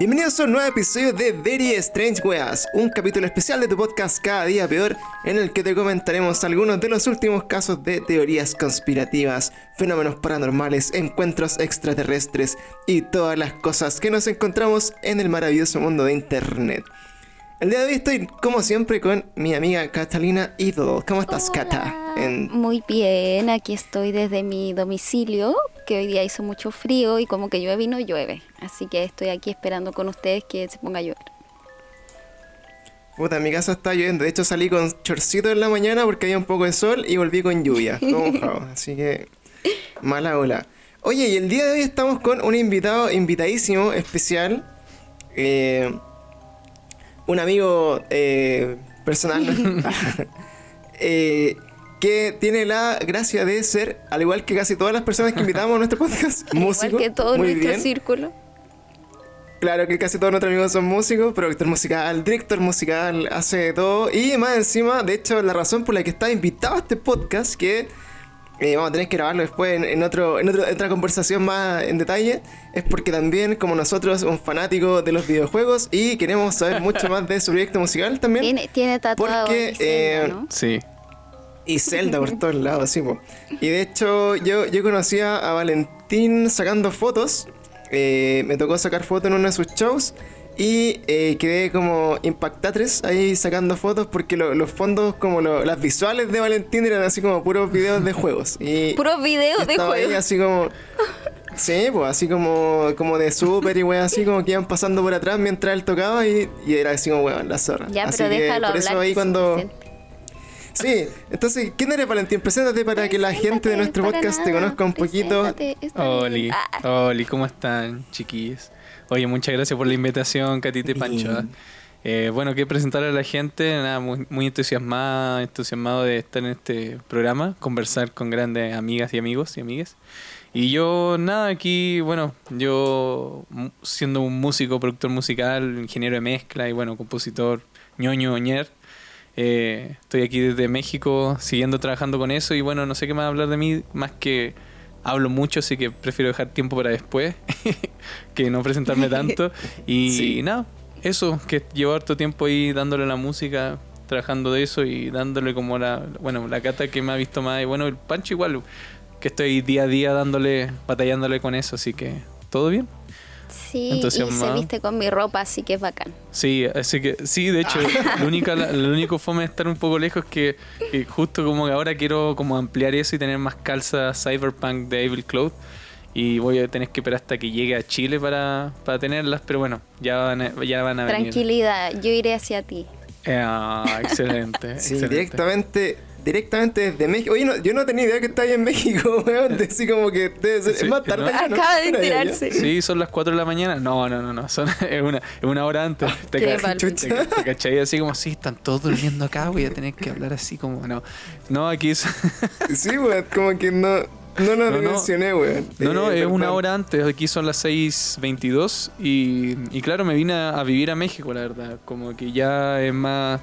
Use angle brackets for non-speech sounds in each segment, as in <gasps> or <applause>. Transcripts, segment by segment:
Bienvenidos a un nuevo episodio de Very Strange Weas, un capítulo especial de tu podcast Cada Día Peor, en el que te comentaremos algunos de los últimos casos de teorías conspirativas, fenómenos paranormales, encuentros extraterrestres y todas las cosas que nos encontramos en el maravilloso mundo de Internet. El día de hoy estoy, como siempre, con mi amiga Catalina Idol. ¿Cómo estás, Cata? Muy bien, aquí estoy desde mi domicilio, que hoy día hizo mucho frío y como que llueve y no llueve. Así que estoy aquí esperando con ustedes que se ponga a llover. Puta, en mi casa está lloviendo. De hecho, salí con chorcito en la mañana porque había un poco de sol y volví con lluvia. Todo <laughs> mojado. Así que, mala ola. Oye, y el día de hoy estamos con un invitado, invitadísimo, especial. Eh, un amigo eh, personal <laughs> <laughs> eh, que tiene la gracia de ser, al igual que casi todas las personas que invitamos a nuestro <laughs> podcast, músico. Igual que todo nuestro círculo. Claro que casi todos nuestros amigos son músicos, productor musical, director musical, hace todo. Y más encima, de hecho, la razón por la que está invitado a este podcast, que eh, vamos a tener que grabarlo después en, otro, en otra conversación más en detalle, es porque también, como nosotros, un fanático de los videojuegos y queremos saber mucho <laughs> más de su proyecto musical también. Tiene, tiene tatuado porque, eh, Sí. Y Zelda por todos lados, sí. Y de hecho, yo, yo conocía a Valentín sacando fotos. Eh, me tocó sacar fotos en uno de sus shows. Y eh, quedé como impactatres ahí sacando fotos porque los fondos, como las visuales de Valentín eran así como puros videos de juegos. Y <laughs> puros videos de juegos. Ahí así como... Sí, pues así como, como de súper y weón, así como que iban pasando por atrás mientras él tocaba y, era así como weón, la zorra. Ya, así pero déjalo por eso ahí cuando... Sí, entonces, ¿quién eres Valentín? Preséntate para que la gente de nuestro podcast te conozca un poquito. Oli, ah. Oli, ¿cómo están, chiquillos? Oye, muchas gracias por la invitación, Catita y Pancho. Eh, bueno, quiero presentar a la gente, nada, muy, muy entusiasmado, entusiasmado de estar en este programa, conversar con grandes amigas y amigos y amigas. Y yo, nada, aquí, bueno, yo siendo un músico, productor musical, ingeniero de mezcla y bueno, compositor, ñoño, ñer, eh, estoy aquí desde México siguiendo trabajando con eso y bueno, no sé qué más hablar de mí, más que hablo mucho, así que prefiero dejar tiempo para después <laughs> que no presentarme <laughs> tanto. Y nada, eso, que llevo harto tiempo ahí dándole la música, trabajando de eso y dándole como la, bueno, la cata que me ha visto más. Y bueno, el Pancho igual, que estoy día a día dándole, batallándole con eso, así que todo bien. Sí, y se viste con mi ropa, así que es bacán. Sí, así que sí, de hecho, lo, único, lo único fome de estar un poco lejos es que, justo como que ahora quiero como ampliar eso y tener más calzas cyberpunk de Evil Cloud y voy a tener que esperar hasta que llegue a Chile para, para tenerlas, pero bueno, ya van a, ya van a venir. Tranquilidad, yo iré hacia ti. Ah, excelente. <laughs> sí, directamente directamente desde México. Oye, yo no tenía idea que ahí en México, <laughs> weón. Así como que debe ser, es más tarde. Acaba de enterarse. Sí, son las 4 de la mañana. No, no, no, no. Son, <laughs> es, una, es una hora antes. Te, te, cachai así como, sí, están todos durmiendo acá. Voy a tener que hablar así como, no. No, aquí es. <laughs> sí, weón, como que no. No lo no, mencioné, weón. No, no, es una hora antes. Aquí son las 6.22. Y, y claro, me vine a vivir a México, la verdad. Como que ya es más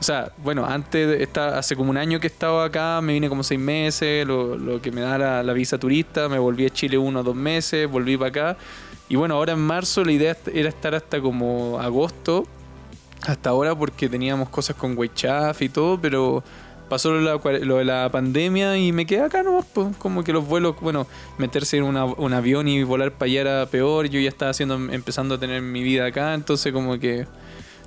o sea, bueno, antes, está, hace como un año que estaba acá, me vine como seis meses, lo, que me da la, visa turista, me volví a Chile uno o dos meses, volví para acá. Y bueno, ahora en marzo la idea era estar hasta como agosto, hasta ahora porque teníamos cosas con Weichaf y todo, pero pasó lo, de la pandemia y me quedé acá no pues, como que los vuelos, bueno, meterse en un avión y volar para allá era peor, yo ya estaba haciendo, empezando a tener mi vida acá, entonces como que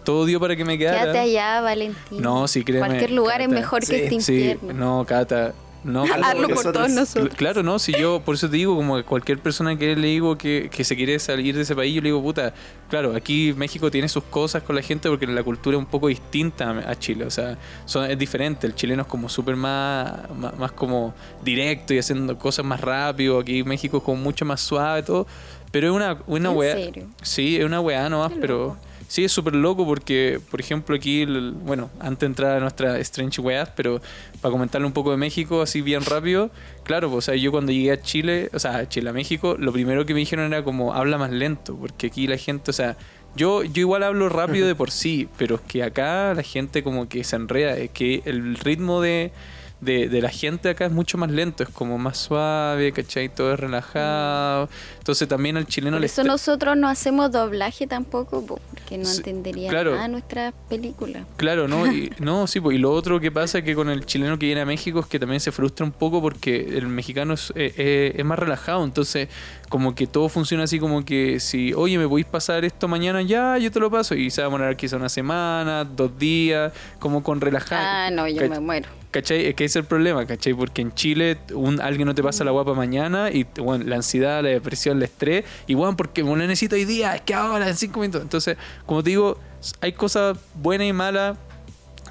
todo dio para que me quedara. Quédate allá, Valentín. No, sí, créeme. Cualquier lugar es mejor que este infierno. Sí, no, Cata. No, <laughs> Hazlo por todos nosotros. Claro, no, si yo, por eso te digo, como cualquier persona que le digo que, que, se quiere salir de ese país, yo le digo, puta, claro, aquí México tiene sus cosas con la gente porque la cultura es un poco distinta a Chile, o sea, son, es diferente, el chileno es como súper más, más, como directo y haciendo cosas más rápido, aquí México es como mucho más suave y todo, pero es una, una ¿En Serio? Sí, es una weá nomás, pero... Sí, es súper loco porque, por ejemplo, aquí, bueno, antes de entrar a nuestra Strange Weas, pero para comentarle un poco de México, así bien rápido, claro, pues, o sea, yo cuando llegué a Chile, o sea, a Chile, a México, lo primero que me dijeron era como, habla más lento, porque aquí la gente, o sea, yo, yo igual hablo rápido de por sí, pero es que acá la gente como que se enreda, es que el ritmo de de, de, la gente acá es mucho más lento, es como más suave, ¿cachai? Todo es relajado. Entonces también al chileno Por eso nosotros no hacemos doblaje tampoco, porque no entendería nada nuestra película. Claro, ¿no? Y, <laughs> no, sí, y lo otro que pasa es que con el chileno que viene a México es que también se frustra un poco porque el mexicano es, eh, eh, es más relajado, entonces como que todo funciona así como que si, oye, me podéis pasar esto mañana, ya, yo te lo paso, y se va a demorar quizá una semana, dos días, como con relajado. Ah, no, yo me muero. ¿Cachai? Es que ese es el problema, ¿cachai? Porque en Chile un, alguien no te pasa la guapa mañana y bueno, la ansiedad, la depresión, el estrés, y bueno, porque bueno, necesito hoy día, es que ahora, en cinco minutos. Entonces, como te digo, hay cosas buenas y malas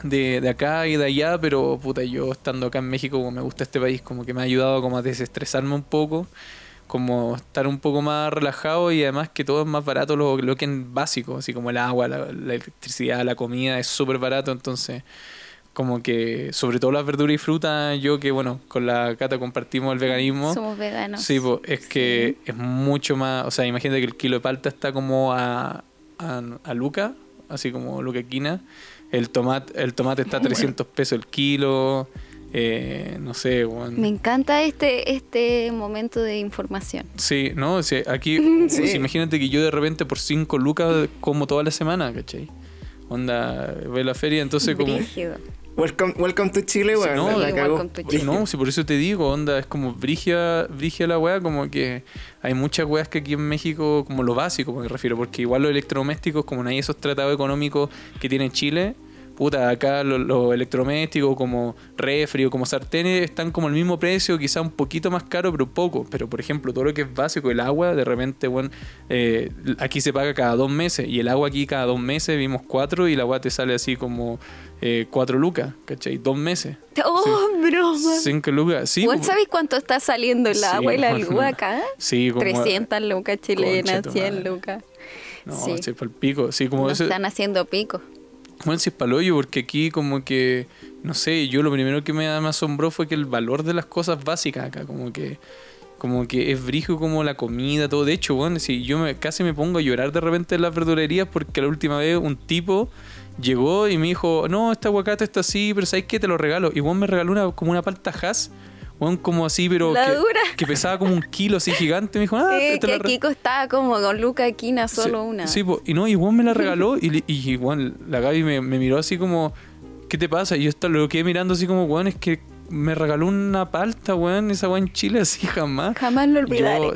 de, de, acá y de allá, pero puta, yo estando acá en México, como me gusta este país, como que me ha ayudado como a desestresarme un poco, como estar un poco más relajado y además que todo es más barato lo, lo que es básico, así como el agua, la electricidad, la comida, es súper barato, entonces como que, sobre todo las verduras y frutas, yo que bueno, con la Cata compartimos el veganismo. Somos veganos. Sí, pues, es que es mucho más, o sea, imagínate que el kilo de palta está como a, a, a Luca, así como Luca Quina. El tomate, el tomate está a <laughs> 300 pesos el kilo. Eh, no sé, Me encanta este, este momento de información. Sí, no, aquí, <laughs> imagínate que yo de repente por 5 lucas como toda la semana, ¿cachai? Onda, a la feria, entonces como... Welcome, welcome to Chile, weón. no, no, si por eso te digo, onda, es como brigia, brigia la weá, como que hay muchas weas que aquí en México, como lo básico, me refiero, porque igual los electrodomésticos, como no hay esos tratados económicos que tiene Chile, puta, acá los, electrodomésticos como refri o como sartenes están como al mismo precio, quizá un poquito más caro, pero poco. Pero por ejemplo, todo lo que es básico, el agua, de repente, bueno, eh, aquí se paga cada dos meses y el agua aquí cada dos meses vimos cuatro y el agua te sale así como eh, cuatro lucas, ¿cachai? Dos meses. ¡Oh, broma! Cinco lucas, sí. ¿Vos sabés cuánto está saliendo el agua y la <laughs> luz acá? Sí, como... 300 lucas chilenas, 100 lucas. No, sí. para el pico. Sí, como están haciendo pico. Bueno, si es paloyo, porque aquí como que, no sé, yo lo primero que me, asombró fue que el valor de las cosas básicas acá, como que como que es brijo como la comida, todo. De hecho, bueno, si yo me, casi me pongo a llorar de repente en las verdulerías porque la última vez un tipo llegó y me dijo, no, este aguacate está así, pero ¿sabes qué? Te lo regalo. Y bueno, me regaló una, como una palta has como así, pero que, pesaba como un kilo así gigante. Me dijo, ah, sí, te, que aquí costaba como con Luca Quina solo una. Sí, y no, y me la regaló <laughs> y, y la Gaby me, miró así como, ¿qué te pasa? Y yo estaba, lo quedé mirando así como, weón, es que me regaló una palta, weón, esa weón en Chile así jamás. Jamás lo olvidaré.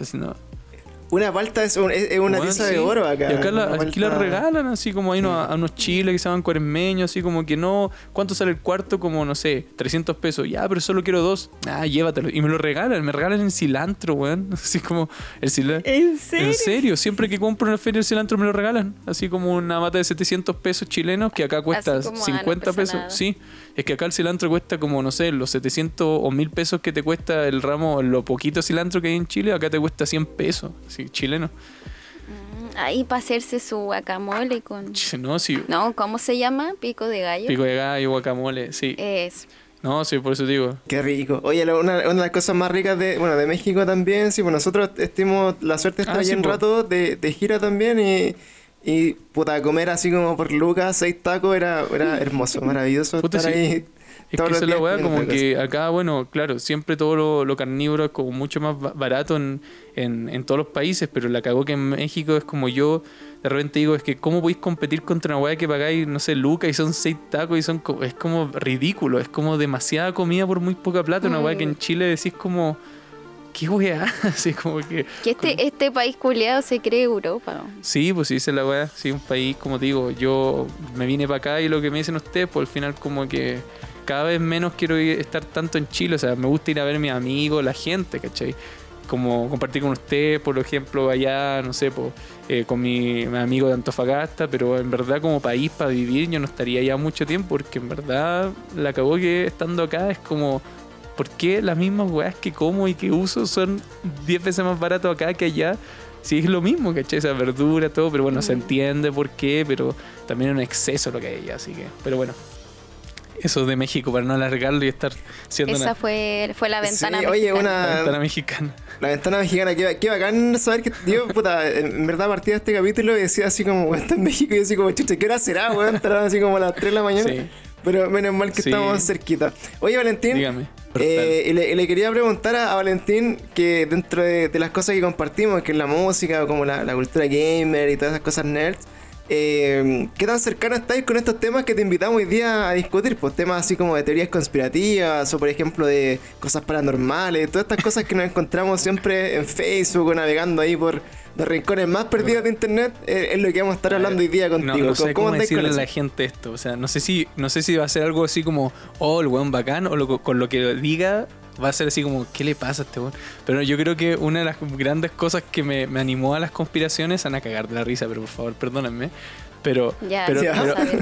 Una palta es, una tiza de oro acá. Y acá aquí la regalan, así como hay unos, a unos chiles que se llaman cuaresmeños, así como que no. ¿Cuánto sale el cuarto? Como, no sé, 300 pesos. Ya, pero solo quiero dos. Ah, llévatelo. Y me lo regalan, me regalan en cilantro, weón. <laughs> Así como el cilantro. ¿En serio? En serio, siempre que compro en la feria el cilantro me lo regalan. Así como una mata de 700 pesos chilenos que acá cuesta 50 pesos. Sí. Es que acá el cilantro cuesta como, no sé, los 700 o 1000 pesos que te cuesta el ramo, lo poquito cilantro que hay en Chile, acá te cuesta 100 pesos, sí, chileno. Mm, ahí para hacerse su guacamole con... No, sí. No, ¿cómo se llama? Pico de gallo. Pico de gallo, guacamole, sí. Es. No, sí, por eso digo. Qué rico. Oye, una, una, de las cosas más ricas de, bueno, de México también, sí, pues nosotros estuvimos la suerte de estar ah, allí un rato de, de gira también y y puta, comer así como por lucas, seis tacos, era, era hermoso, maravilloso estar ahí. Es que eso es la weá, como que acá, bueno, claro, siempre todo lo, carnívoro es como mucho más barato en, en, todos los países, pero la cagó que en México es como yo de repente digo, es que ¿cómo podéis competir contra una weá que pagáis, no sé, lucas y son seis tacos y son es como ridículo, es como demasiada comida por muy poca plata, una weá que en mm. Chile decís como qué weá, <laughs> así como que... Que este, este país culeado se cree Europa. Sí, pues sí, es la weá, sí, un país, como te digo, yo me vine para acá y lo que me dicen ustedes, pues al final como que cada vez menos quiero estar tanto en Chile, o sea, me gusta ir a ver a mis amigos, la gente, ¿cachai? Como compartir con ustedes, por ejemplo, allá, no sé, pues, eh, con mi, mi, amigo de Antofagasta, pero en verdad como país para vivir yo no estaría ya mucho tiempo, porque en verdad la acabó que estando acá es como ¿por qué las mismas weas que como y que uso son 10 veces más barato acá que allá? Si es lo mismo, ¿cachai? Esa verdura, todo, pero bueno, se mm. entiende por qué, pero también es un exceso lo que hay allá, así que, pero bueno. Eso de México, para no alargarlo y estar siendo Esa fue, fue la ventana sí, Oye, una... La ventana mexicana. La ventana mexicana, qué, qué bacán saber que yo, puta, en verdad partí de este capítulo y decía así como, weón, está en México y yo así como, chucha, ¿qué hora será, weón? Estarán así como a las 3 de la mañana. Sí. Pero menos mal que estamos cerquita. Oye, Valentín. Dígame. Eh, le, quería preguntar a, Valentín que dentro de, las cosas que compartimos, que es la música, como la, la cultura gamer y todas esas cosas nerds, eh, ¿Qué tan cercano estáis con estos temas que te invitamos hoy día a discutir? Pues temas así como de teorías conspirativas o por ejemplo de cosas paranormales, todas estas cosas que nos encontramos siempre en Facebook o navegando ahí por los rincones más perdidos de internet eh, es lo que vamos a estar hablando hoy día contigo. No, sé ¿Cómo, decirle a la gente esto, o sea, no sé si no sé si va a ser algo así como oh, el weón bacán o con lo que diga va a ser así como, ¿qué le pasa a este weón? Pero yo creo que una de las grandes cosas que me, animó a las conspiraciones, van a cagar de la risa, pero por favor, perdónenme. Pero, pero,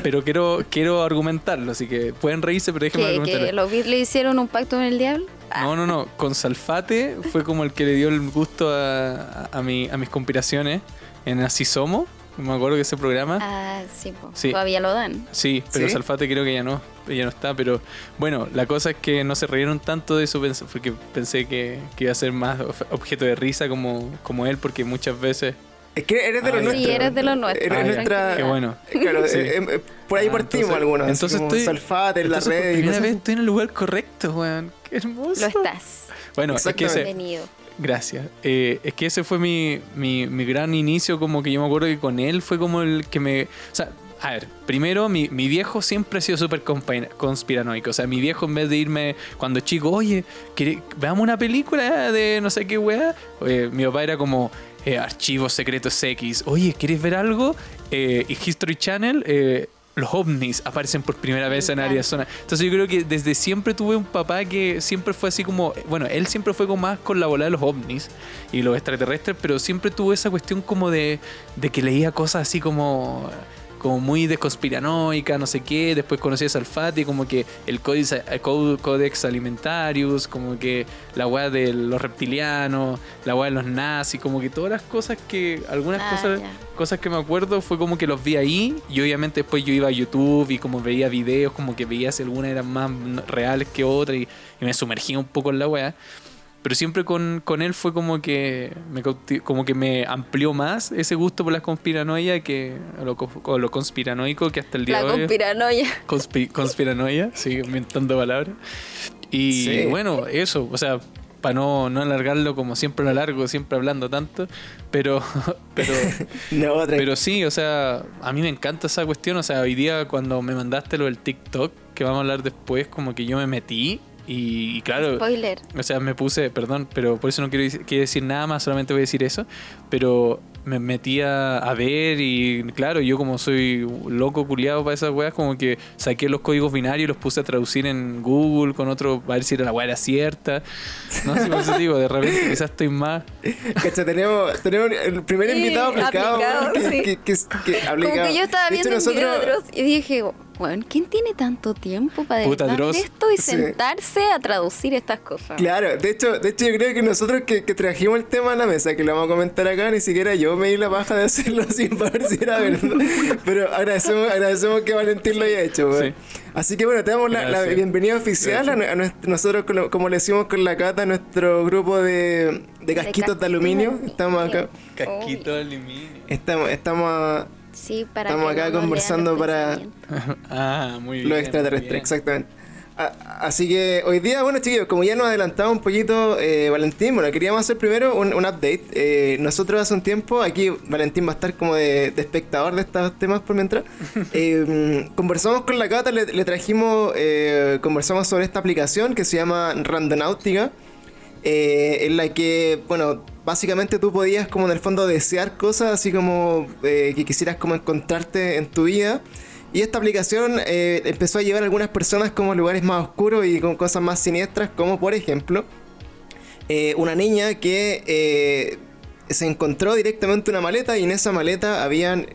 pero, quiero, quiero argumentarlo, así que pueden reírse, pero déjenme argumentarlo. ¿Que los Beatles hicieron un pacto con el diablo? No, no, no. Con Salfate fue como el que le dio el gusto a, a, mi, a mis conspiraciones en Así Somos. Me acuerdo que ese programa. Ah, sí, todavía lo dan. Sí, pero Salfate creo que ya no, ya no está. Pero bueno, la cosa es que no se rieron tanto de eso porque pensé que, iba a ser más objeto de risa como, como él, porque muchas veces. Es que eres de los nuestros. Sí, eres de los nuestros. Eres nuestra... Qué bueno. Claro, eh, eh, por ahí ah, partimos algunos. Entonces estoy. Salfate en la red. Por primera vez estoy en el lugar correcto, weón. Qué hermoso. Lo estás. Bueno, es que ese, Gracias. Eh, es que ese fue mi, mi, mi, gran inicio, como que yo me acuerdo que con él fue como el que me... O sea, a ver, primero mi, mi viejo siempre ha sido súper conspiranoico. O sea, mi viejo en vez de irme cuando chico, oye, veamos una película de no sé qué weá. mi papá era como... Eh, archivos secretos X. Oye, ¿quieres ver algo? Eh, y History Channel, eh, los ovnis aparecen por primera vez en Arizona. Entonces yo creo que desde siempre tuve un papá que siempre fue así como, bueno, él siempre fue como más con la bola de los ovnis y los extraterrestres, pero siempre tuvo esa cuestión como de, de que leía cosas así como como muy de conspiranoica, no sé qué. Después conocí a Salfati, como que el Codex, Codex Alimentarius, como que la weá de los reptilianos, la weá de los nazis, como que todas las cosas que, algunas ah, cosas, cosas que me acuerdo fue como que los vi ahí y obviamente después yo iba a YouTube y como veía videos, como que veía si algunas eran más reales que otras y, y me sumergía un poco en la weá. Pero siempre con, con, él fue como que me como que me amplió más ese gusto por la conspiranoia que lo, lo conspiranoico que hasta el día de hoy. Conspiranoia. conspiranoia, sigue inventando palabras. Y bueno, eso, o sea, para no, no alargarlo como siempre lo alargo, siempre hablando tanto, pero <laughs> pero <laughs> pero sí, o sea, a mí me encanta esa cuestión, o sea, hoy día cuando me mandaste lo del TikTok, que vamos a hablar después, como que yo me metí y, claro, Spoiler. o sea, me puse, perdón, pero por eso no quiero, quiero decir nada más, solamente voy a decir eso, pero me metía a ver y claro, yo como soy loco culiado para esas weas, como que saqué los códigos binarios y los puse a traducir en Google con otro, para ver si la wea era cierta. No sé por eso digo, de repente <laughs> quizás estoy más. Cacha, tenemos, tenemos el primer invitado aplicado. que, que, Como que yo estaba viendo nosotros... y dije, bueno, ¿quién tiene tanto tiempo para dedicar esto y sentarse a traducir estas cosas? Claro, de hecho, de hecho yo creo que nosotros que, que trajimos el tema a la mesa, que lo vamos a comentar acá, ni siquiera yo me di la baja de hacerlo <laughs> sin ver si era verdad. Pero agradecemos, agradecemos que Valentín lo haya hecho. Así que bueno, te damos la, bienvenida oficial a, nosotros, como le decimos con la cata, nuestro grupo de, de casquitos de, aluminio. Estamos acá. Casquitos de aluminio. Estamos, estamos, sí, para estamos acá conversando para <laughs> ah, muy bien, los extraterrestres, exactamente. Así que hoy día, bueno chicos, como ya nos adelantaba un poquito eh, Valentín, bueno, queríamos hacer primero un, update. Eh, nosotros hace un tiempo, aquí Valentín va a estar como de, espectador de estos temas por mientras. <laughs> Eh, conversamos con la Cata, le, trajimos, conversamos sobre esta aplicación que se llama Randonautica, en la que, bueno, básicamente tú podías como en el fondo desear cosas así como que quisieras como encontrarte en tu vida. Y esta aplicación eh, empezó a llevar a algunas personas como lugares más oscuros y con cosas más siniestras, como por ejemplo eh, una niña que eh, se encontró directamente una maleta y en esa maleta habían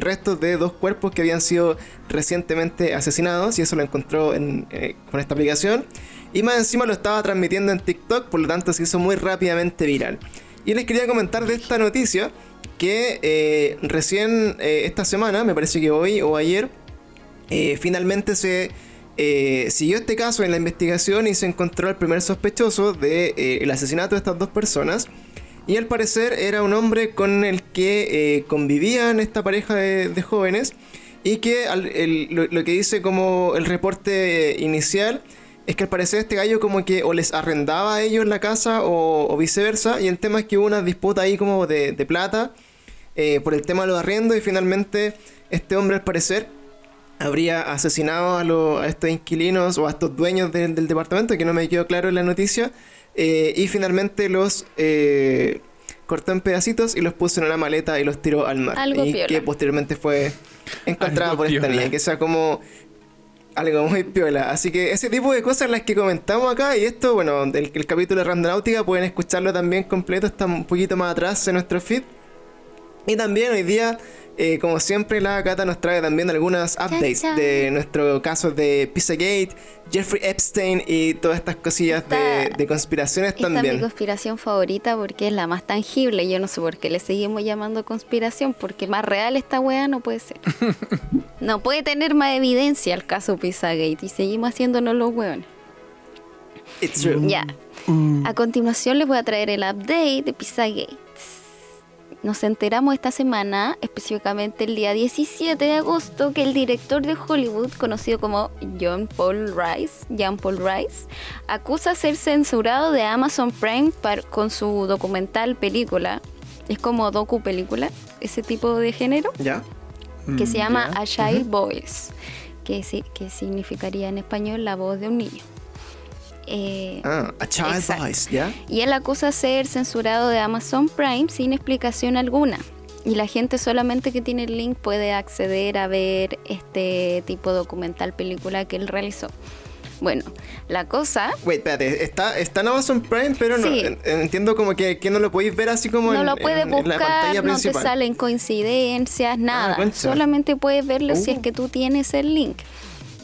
restos de dos cuerpos que habían sido recientemente asesinados y eso lo encontró con esta aplicación. Y más encima lo estaba transmitiendo en TikTok, por lo tanto se hizo muy rápidamente viral. Y les quería comentar de esta noticia que recién esta semana, me parece que hoy o ayer, eh, finalmente se eh, siguió este caso en la investigación y se encontró el primer sospechoso del de, eh, asesinato de estas dos personas. Y al parecer era un hombre con el que convivían esta pareja de, jóvenes y que lo, que dice como el reporte inicial es que al parecer este gallo como que o les arrendaba a ellos la casa o, viceversa y el tema es que hubo una disputa ahí como de, plata eh, por el tema de los arriendos y finalmente este hombre al parecer habría asesinado a, a estos inquilinos o a estos dueños del departamento, que no me quedó claro en la noticia, eh, y finalmente los eh, cortó en pedacitos y los puso en una maleta y los tiró al mar. y que posteriormente fue encontrada por esta niña, que sea como algo muy piola. Así que ese tipo de cosas las que comentamos acá y esto, bueno, el, el capítulo de Randonáutica pueden escucharlo también completo, está un poquito más atrás en nuestro feed. Y también hoy día eh, como siempre, la Cata nos trae también algunas updates de nuestro caso de Pizzagate, Jeffrey Epstein y todas estas cosillas de, conspiraciones también. Esta es mi conspiración favorita porque es la más tangible. Yo no sé por qué le seguimos llamando conspiración, porque más real esta wea no puede ser. <laughs> no puede tener más evidencia el caso Pizzagate y seguimos haciéndonos los hueones. It's true. Ya. Mm. A continuación les voy a traer el update de Pizzagate. Nos enteramos esta semana, específicamente el día 17 de agosto, que el director de Hollywood, conocido como John Paul Rice, John Paul Rice, acusa ser censurado de Amazon Prime con su documental película. Es como docu película, ese tipo de género. Ya. Que se mm, llama A Child Voice, que, que significaría en español la voz de un niño. Eh, ah, a Child Voice, ¿ya? Y él acusa ser censurado de Amazon Prime sin explicación alguna. Y la gente solamente que tiene el link puede acceder a ver este tipo de documental, película que él realizó. Bueno, la cosa. Wait, espérate, está, está en Amazon Prime, pero no. Entiendo como que, que, no lo podéis ver así como no en, lo puedes buscar, No te salen coincidencias, ah, nada. Solamente puedes verlo si es uh. que tú tienes el link.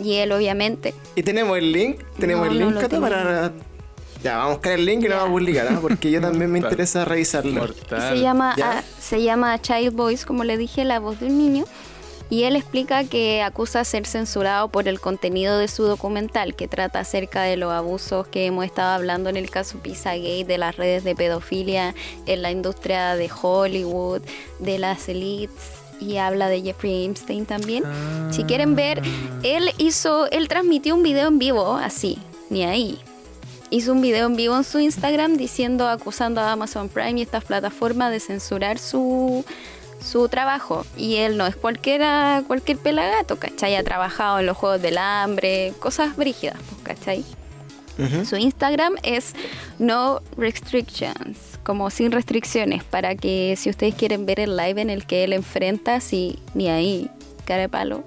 Y él, obviamente. ¿Y tenemos el link? ¿Tenemos el link, Cata, para...? Ya, vamos a buscar el link y lo vamos a publicar, ¿ah? porque yo también me <laughs> interesa revisarlo. Se llama, se llama Child Voice, como le dije, la voz de un niño. Y él explica que acusa ser censurado por el contenido de su documental, que trata acerca de los abusos que hemos estado hablando en el caso Pizzagate, de las redes de pedofilia en la industria de Hollywood, de las elites y habla de Jeffrey Epstein también. Si quieren ver, ah. él hizo, él transmitió un video en vivo, así, ni ahí. Hizo un video en vivo en su Instagram diciendo, acusando a Amazon Prime y estas plataformas de censurar su, su trabajo. Y él no es cualquiera, cualquier pelagato, ¿cachai? Ha trabajado en los Juegos del Hambre, cosas brígidas, pues, ¿cachai? Su Instagram es no restrictions como sin restricciones, para que si ustedes quieren ver el live en el que él enfrenta, si ni ahí, cara de palo,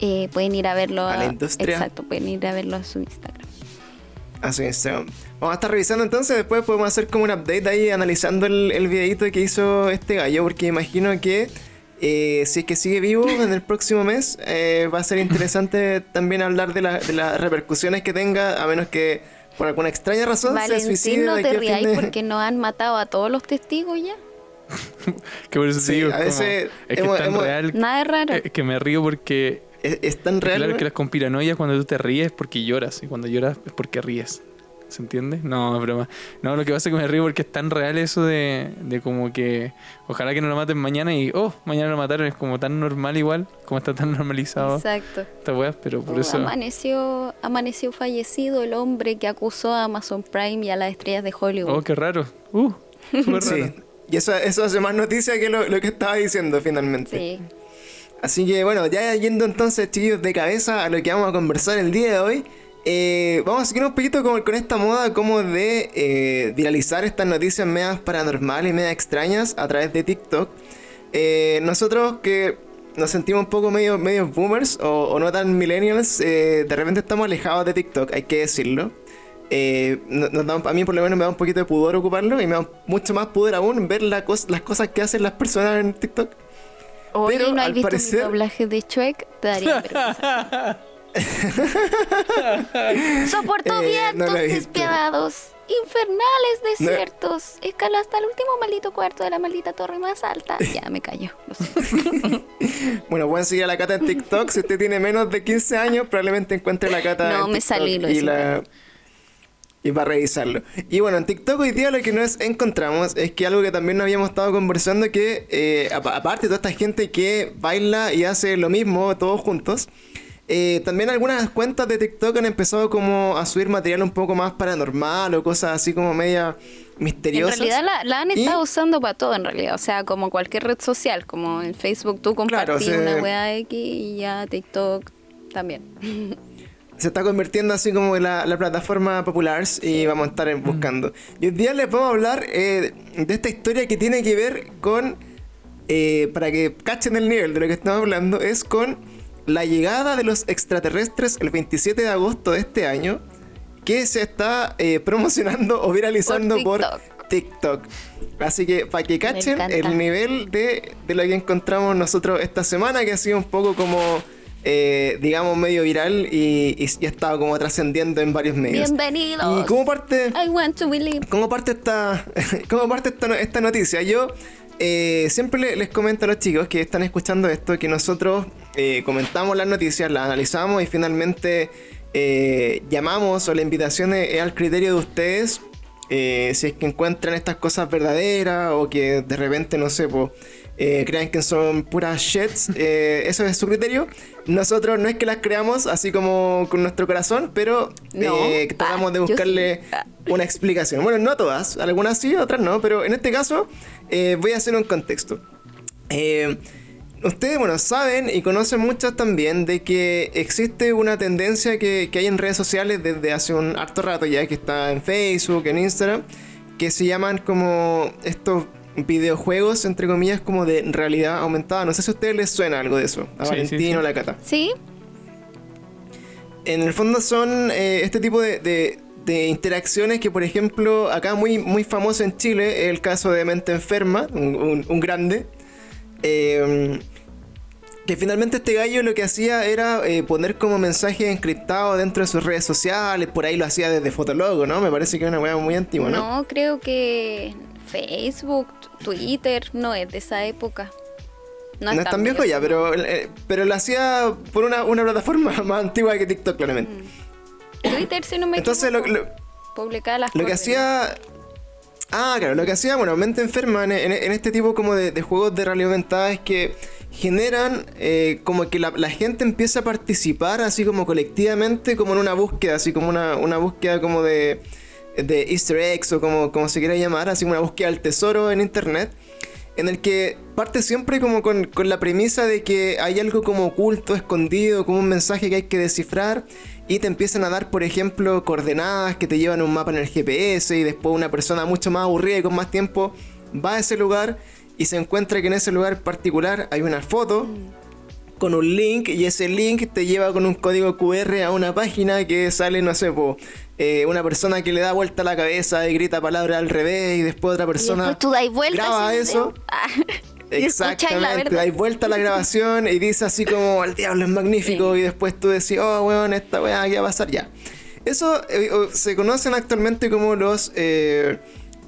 eh, pueden ir a verlo. A la industria. Exacto, pueden ir a verlo a su Instagram. A su Instagram. Vamos a estar revisando entonces, después podemos hacer como un update ahí analizando el, el videito que hizo este gallo, porque imagino que eh, si es que sigue vivo <laughs> en el próximo mes, eh, va a ser interesante también hablar de, de las repercusiones que tenga, a menos que por alguna extraña razón se suicida. no te rías porque no han matado a todos los testigos ya. <laughs> que por eso sí, digo, a veces es que es tan real. Nada es raro. Es que me río porque. Es, tan real. Claro que las conspiranoias cuando tú te ríes es porque lloras. Y cuando lloras es porque ríes. ¿Se entiende? No, broma. No, lo que pasa es que me río porque es tan real eso de, de como que ojalá que no lo maten mañana y oh, mañana lo mataron. Es como tan normal igual, como está tan normalizado. Exacto. Esta weá, pero por oh, eso. Amaneció, amaneció fallecido el hombre que acusó a Amazon Prime y a las estrellas de Hollywood. Oh, qué raro. Uh, raro. Sí. Y eso, eso hace más noticia que lo, lo que estaba diciendo finalmente. Sí. Así que bueno, ya yendo entonces, chiquillos, de cabeza a lo que vamos a conversar el día de hoy. Eh, vamos a seguir un poquito con, con esta moda como de eh, viralizar estas noticias medias paranormales y medias extrañas a través de TikTok. Eh, nosotros que nos sentimos un poco medio, medio boomers o, no tan millennials, de repente estamos alejados de TikTok, hay que decirlo. a mí por lo menos me da un poquito de pudor ocuparlo y me da mucho más pudor aún ver las cosas que hacen las personas en TikTok. Oye, Pero, ¿no has visto parecer... doblaje de Chuek? Te daría <laughs> <laughs> Soportó eh, vientos despiadados, infernales desiertos. Escaló hasta el último maldito cuarto de la maldita torre más alta. Ya me callo. <laughs> bueno, pueden seguir a la cata en TikTok. Si usted tiene menos de 15 años, probablemente encuentre la cata. No, me salí, lo y la... y para revisarlo. Y bueno, en TikTok hoy día lo que nos encontramos es que algo que también nos habíamos estado conversando, que eh, aparte de toda esta gente que baila y hace lo mismo todos juntos, eh, también algunas cuentas de TikTok han empezado como a subir material un poco más paranormal o cosas así como media misteriosas. En realidad la, han estado usando para todo en realidad, o sea, como cualquier red social, como en Facebook tú compartís una wea X y ya TikTok también. <laughs> se está convirtiendo así como en la, plataforma popular y vamos a estar buscando. Y hoy día les vamos a hablar eh, de esta historia que tiene que ver con, eh, para que cachen el nivel de lo que estamos hablando, es con la llegada de los extraterrestres el 27 de agosto de este año, que se está eh, promocionando o viralizando por TikTok. Así que para que cachen el nivel de, de lo que encontramos nosotros esta semana, que ha sido un poco como eh, digamos, medio viral y, y, ha estado como trascendiendo en varios medios. Bienvenidos. Y como parte. Como parte esta, <laughs> como parte esta, esta noticia, yo eh, siempre les comento a los chicos que están escuchando esto que nosotros eh, comentamos las noticias, las analizamos y finalmente llamamos o la invitación es, al criterio de ustedes. si es que encuentran estas cosas verdaderas o que de repente, no sé, pues eh, crean que son puras shits, <laughs> eh, eso es su criterio. Nosotros no es que las creamos así como con nuestro corazón, pero eh, tratamos de ah, buscarle una explicación. Bueno, no todas, algunas sí, otras no, pero en este caso voy a hacer un contexto. Ustedes, bueno, saben y conocen muchas también de que existe una tendencia que, que hay en redes sociales desde hace un harto rato ya, que está en Facebook, en Instagram, que se llaman como estos videojuegos, entre comillas, como de realidad aumentada. No sé si a ustedes les suena algo de eso, a Valentino o la Cata. Sí. En el fondo son eh, este tipo de, de, interacciones que, por ejemplo, acá muy, muy famoso en Chile, es el caso de Mente Enferma, un, grande. Em, que finalmente este gallo lo que hacía era eh, poner como mensaje encriptado dentro de sus redes sociales, por ahí lo hacía desde Fotologo, ¿no? Me parece que es una weá muy antigua, ¿no? No, creo que Facebook, Twitter, no es de esa época. No, es, tan, viejo, ya, pero, eh, pero lo hacía por una, plataforma <laughs> más antigua que TikTok, claramente. Mm. Twitter, si no me Entonces, lo, lo, publicaba las Lo que hacía. Ah, claro, lo que hacía, bueno, mente enferma en, este tipo como de, juegos de realidad aumentada es que generan eh, como que la, gente empieza a participar así como colectivamente, como en una búsqueda, así como una, una búsqueda como de de easter eggs o como, como se quiera llamar, así una búsqueda del tesoro en internet, en el que parte siempre como con, la premisa de que hay algo como oculto, escondido, como un mensaje que hay que descifrar y te empiezan a dar, por ejemplo, coordenadas que te llevan a un mapa en el GPS y después una persona mucho más aburrida y con más tiempo va a ese lugar y se encuentra que en ese lugar particular hay una foto con un link y ese link te lleva con un código QR a una página que sale, no sé, po, eh, una persona que le da vuelta a la cabeza y grita palabras al revés y después otra persona graba eso. <laughs> Ah, Exactamente, dais vuelta a la grabación y dice así como el diablo es magnífico y después tú decís, oh weón, esta weá, ¿qué va a pasar ya? Eso eh, se conocen actualmente como los eh,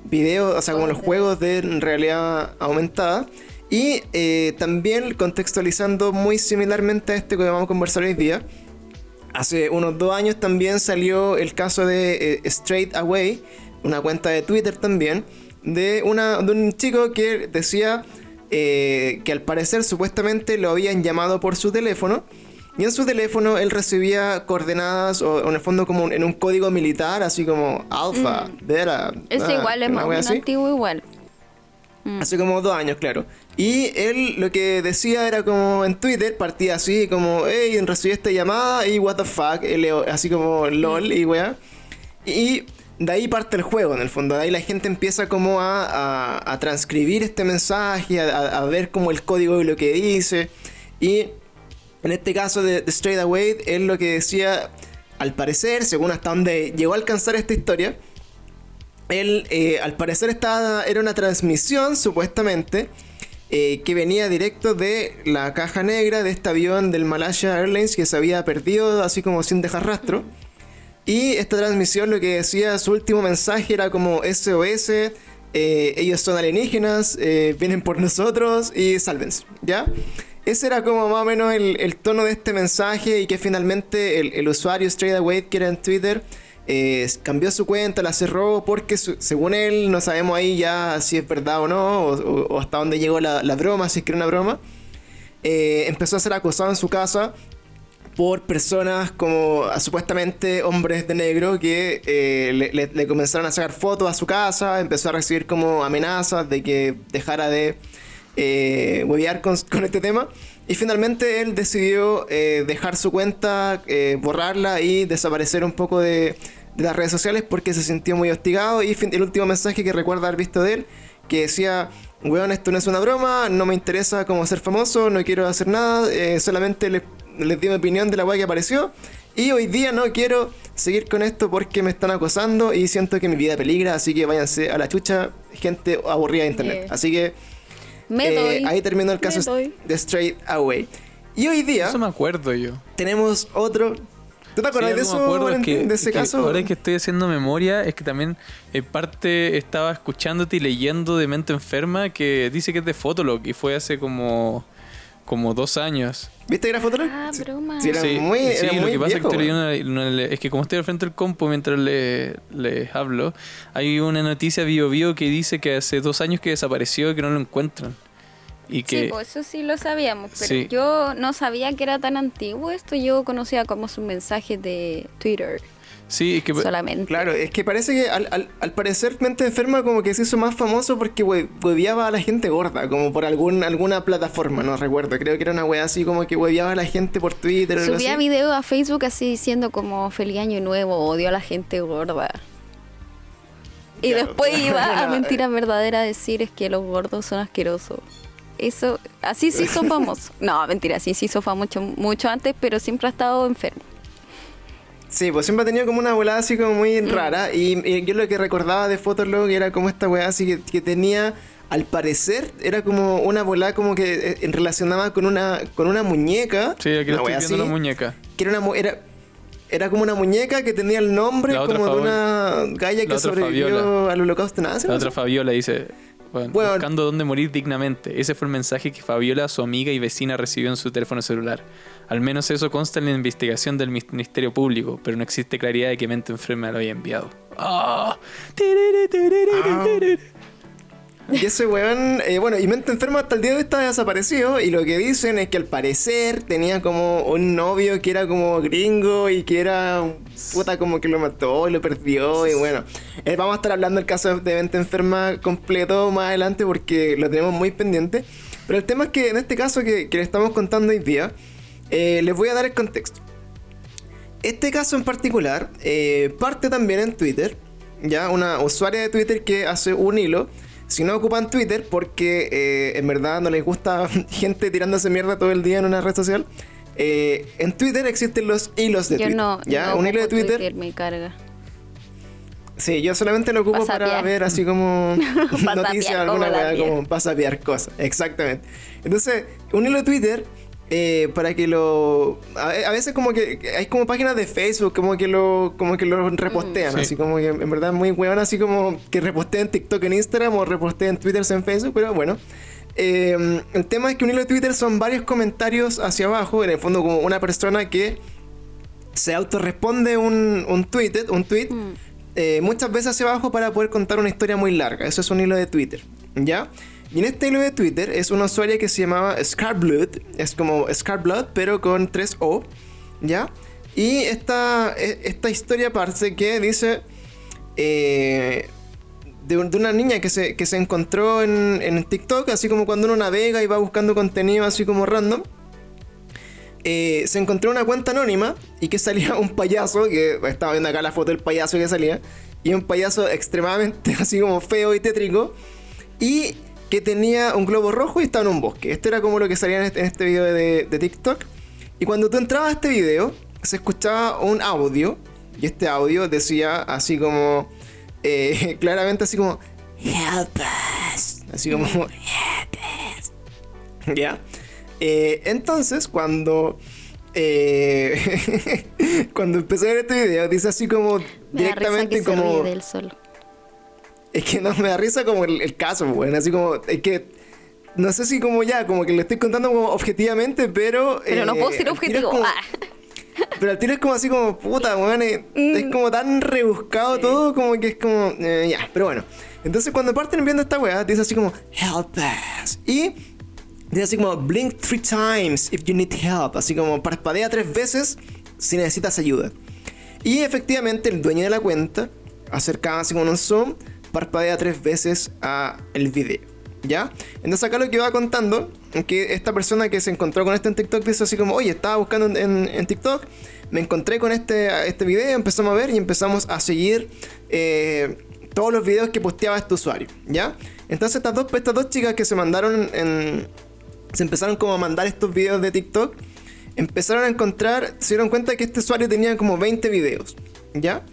videos, o sea, como los juegos de realidad aumentada. Y eh, también contextualizando muy similarmente a este que vamos a conversar hoy día, hace unos dos años también salió el caso de eh, Straight Away, una cuenta de Twitter también, de, una, de un chico que decía eh, que al parecer supuestamente lo habían llamado por su teléfono. Y en su teléfono él recibía coordenadas o, en el fondo como en un código militar, así como alfa, mm. beta. Es ah, igual, es más antiguo igual. Mm. Hace como dos años, claro. Y él lo que decía era como en Twitter, partía así como, hey, recibí esta llamada y what the fuck, así como lol y weá. Y de ahí parte el juego, en el fondo. De ahí la gente empieza como a, a, transcribir este mensaje, a, a, ver como el código de lo que dice. Y en este caso de, de Straight Away, él lo que decía, al parecer, según hasta donde llegó a alcanzar esta historia, él, eh, al parecer, estaba, era una transmisión, supuestamente, eh, que venía directo de la caja negra de este avión del Malaysia Airlines que se había perdido, así como sin dejar rastro. Y esta transmisión lo que decía, su último mensaje era como SOS, eh, ellos son alienígenas, vienen por nosotros y sálvense, ¿ya? Ese era como más o menos el, tono de este mensaje y que finalmente el, el usuario Straight Away, que era en Twitter, eh, cambió su cuenta, la cerró porque según él, no sabemos ahí ya si es verdad o no, o, hasta dónde llegó la, broma, si es que era una broma, eh, empezó a ser acosado en su casa por personas como supuestamente hombres de negro que eh, le, comenzaron a sacar fotos a su casa, empezó a recibir como amenazas de que dejara de huevear <laughs> con, este tema. Y finalmente él decidió eh, dejar su cuenta, eh, borrarla y desaparecer un poco de, las redes sociales porque se sintió muy hostigado. Y el último mensaje que recuerda haber visto de él, que decía, weón, esto no es una broma, no me interesa como ser famoso, no quiero hacer nada, solamente le les di mi opinión de la weá que apareció. Y hoy día no quiero seguir con esto porque me están acosando y siento que mi vida peligra. Así que váyanse a la chucha, gente aburrida de internet. Así que eh, ahí terminó el caso de Straight Away. Y hoy día. Eso me acuerdo yo. Tenemos otro. ¿Tú te acuerdas de eso? de ese caso? ahora que estoy haciendo memoria, es que también en parte estaba escuchándote y leyendo de Mente Enferma que dice que es de Fotolog y fue hace como como dos años. ¿Viste que era Fotolog? Ah, broma. Sí, era muy, sí lo que pasa es que, es que como estoy al frente del compu mientras les le hablo, hay una noticia bio bio que dice que hace dos años que desapareció y que no lo encuentran. Y que, sí, pues eso sí lo sabíamos, pero yo no sabía que era tan antiguo esto, yo conocía como sus mensajes de Twitter. Sí, es que. Solamente. Claro, es que parece que al, al, al parecer Mente Enferma como que se hizo más famoso porque hueveaba a la gente gorda, como por algún, alguna plataforma, no recuerdo. Creo que era una wea así como que hueveaba a la gente por Twitter. Subía videos a Facebook así diciendo como feliz año nuevo, odio a la gente gorda. Y después <laughs> iba a mentiras verdaderas a decir es que los gordos son asquerosos. Eso, así sí hizo <laughs> famoso. No, mentira, sí se hizo famoso mucho antes, pero siempre ha estado enfermo. Sí, pues siempre ha tenido como una volada así como muy mm. rara. Y, yo lo que recordaba de Fotolog era como esta weá así que, tenía, al parecer, era como una volada como que eh, relacionaba con una, con una muñeca. Sí, aquí estoy viendo una muñeca. Que era una era, era como una muñeca que tenía el nombre como de una galla que sobrevivió al holocausto nazi. La otra Fabiola dice, buscando dónde morir dignamente. Ese fue el mensaje que Fabiola, su amiga y vecina, recibió en su teléfono celular. Al menos eso consta en la investigación del Ministerio Público, pero no existe claridad de que mente enferma lo haya enviado. ¡Ah! Y ese weón, eh, bueno, y mente enferma hasta el día de hoy está desaparecido. Y lo que dicen es que al parecer tenía como un novio que era como gringo y que era puta como que lo mató y lo perdió. Y bueno, eh, vamos a estar hablando del caso de mente enferma completo más adelante porque lo tenemos muy pendiente. Pero el tema es que en este caso que, que le estamos contando hoy día, eh, les voy a dar el contexto. Este caso en particular eh, parte también en Twitter, ya una usuaria de Twitter que hace un hilo. Si no ocupan Twitter porque eh, en verdad no les gusta <laughs> gente tirándose mierda todo el día en una red social, en Twitter existen los hilos de Twitter. ya un hilo de Twitter, me carga. Sí, yo solamente lo ocupo para ver así como <laughs> noticias, alguna cosa, como pasapiar cosas. Exactamente. Entonces, un hilo de Twitter eh, para que lo a, veces como que hay como páginas de Facebook como que lo como que lo repostean mm. así como que en verdad muy weón así como que reposteen TikTok en Instagram o reposteen Twitter en Facebook pero bueno eh, el tema es que un hilo de Twitter son varios comentarios hacia abajo en el fondo como una persona que se autorresponde un, un tweet un tweet mm. eh, muchas veces hacia abajo para poder contar una historia muy larga eso es un hilo de Twitter ya y en este hilo de Twitter es una usuaria que se llamaba Scarblood, es como Scarblood, pero con 3 O, ¿ya? Y esta, e, esta historia parece que dice eh, de, una niña que se, que se encontró en, en, TikTok, así como cuando uno navega y va buscando contenido así como random. Eh, se encontró una cuenta anónima y que salía un payaso, que estaba viendo acá la foto del payaso que salía, y un payaso extremadamente <laughs> así como feo y tétrico. Y que tenía un globo rojo y estaba en un bosque. Esto era como lo que salía en este, este video de, TikTok. Y cuando tú entrabas a este video, se escuchaba un audio. Y este audio decía así como. Eh, <laughs> claramente así como. Help us. Así como. Help us. <laughs> ¿Ya? Eh, entonces, cuando. Eh, <laughs> cuando empecé a ver este video, dice así como. directamente como. del solo. Es que no me da risa como el, caso, bueno, así como, es que no sé si como ya, como que le estoy contando como objetivamente, pero... Pero no puedo ser eh, objetivo. Como, ah. <laughs> pero el tiro es como así como, puta, weón, es, Mm. como tan rebuscado todo, como que es como, eh, ya, pero bueno. Entonces cuando parten viendo esta weá, dice así como, help us. Y dice así como, blink three times if you need help. Así como, parpadea tres veces si necesitas ayuda. Y efectivamente el dueño de la cuenta, acercaba así con un zoom, parpadea tres veces a el video. ¿Ya? Entonces acá lo que va contando que esta persona que se encontró con esto en TikTok dice así como, oye, estaba buscando en TikTok, me encontré con este, este video, empezamos a ver y empezamos a seguir eh, todos los videos que posteaba este usuario, ¿ya? Entonces estas dos, estas dos chicas que se mandaron en... Se empezaron como a mandar estos videos de TikTok, empezaron a encontrar, se dieron cuenta que este usuario tenía como 20 videos, ¿ya?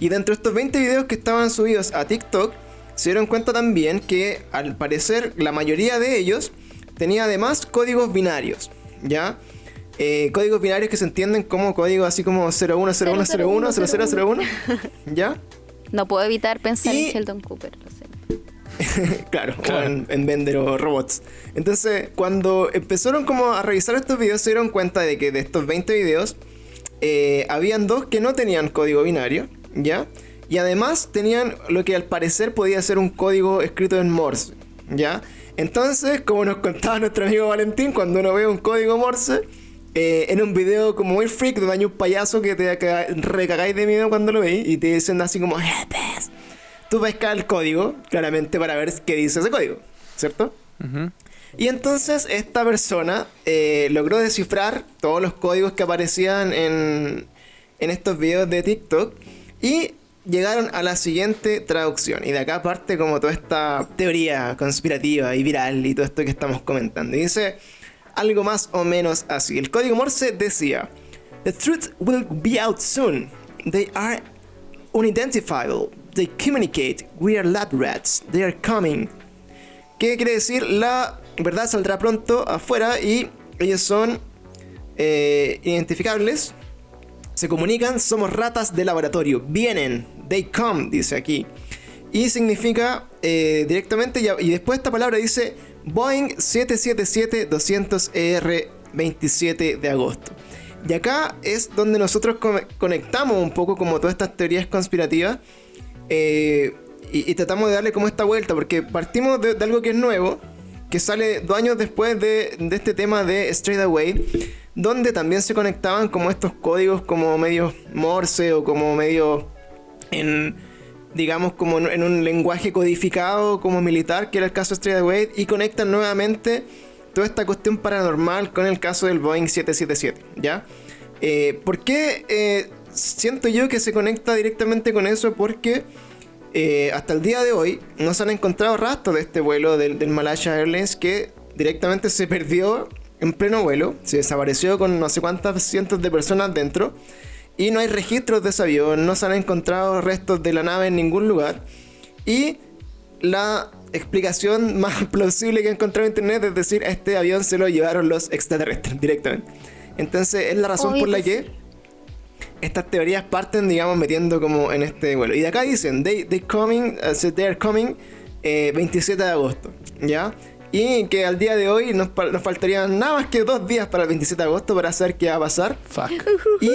Y dentro de estos 20 videos que estaban subidos a TikTok, se dieron cuenta también que al parecer la mayoría de ellos tenía además códigos binarios, ¿ya? Eh, códigos binarios que se entienden como códigos así como 010101, 0001, ¿ya? No puedo evitar pensar Y- en Sheldon Cooper, lo sé. <laughs> claro, Claro. o en, en Vender o robots. Entonces, cuando empezaron como a revisar estos videos, se dieron cuenta de que de estos 20 videos, eh, habían dos que no tenían código binario, ¿ya? Y además tenían lo que al parecer podía ser un código escrito en Morse, ¿ya? Entonces, como nos contaba nuestro amigo Valentín, cuando uno ve un código Morse, eh, en un video como muy freak, donde hay un payaso que te recagáis de miedo cuando lo veis y te dicen así como, "Help us". Tú pescas el código, claramente, para ver qué dice ese código, ¿cierto? Y entonces esta persona eh, logró descifrar todos los códigos que aparecían en, en estos videos de TikTok y llegaron a la siguiente traducción. Y de acá parte como toda esta teoría conspirativa y viral y todo esto que estamos comentando. Y dice algo más o menos así. El código Morse decía, The truth will be out soon. They are unidentifiable. They communicate. We are lab rats. They are coming. ¿Qué quiere decir? La verdad saldrá pronto afuera y ellos son eh, identificables. Se comunican, somos ratas de laboratorio. Vienen, they come, dice aquí. Y significa eh, directamente, y, después esta palabra dice Boeing 777-200ER 27 de agosto. Y acá es donde nosotros co- conectamos un poco como todas estas teorías conspirativas. eh, y, y tratamos de darle como esta vuelta, porque partimos de, algo que es nuevo, que sale dos años después de, de este tema de Straight Away, donde también se conectaban como estos códigos como medio Morse o como medio en, digamos, como en, un lenguaje codificado como militar, que era el caso de Straight Away, y conectan nuevamente toda esta cuestión paranormal con el caso del Boeing 777, ¿ya? Eh, ¿Por qué eh, siento yo que se conecta directamente con eso? Porque eh, hasta el día de hoy no se han encontrado rastros de este vuelo del, del Malaysia Airlines que directamente se perdió en pleno vuelo, se desapareció con no sé cuántas cientos de personas dentro y no hay registros de ese avión, no se han encontrado restos de la nave en ningún lugar y la explicación <laughs> más plausible que he encontrado en internet es decir, a este avión se lo llevaron los extraterrestres <laughs> directamente. Entonces es la razón Obvio por la que que estas teorías parten, digamos, metiendo como en este vuelo. Y de acá dicen, they, they coming, uh, so they are coming eh, 27 de agosto, ¿ya? Y que al día de hoy nos, nos faltarían nada más que dos días para el 27 de agosto para saber qué va a pasar. Fuck. Y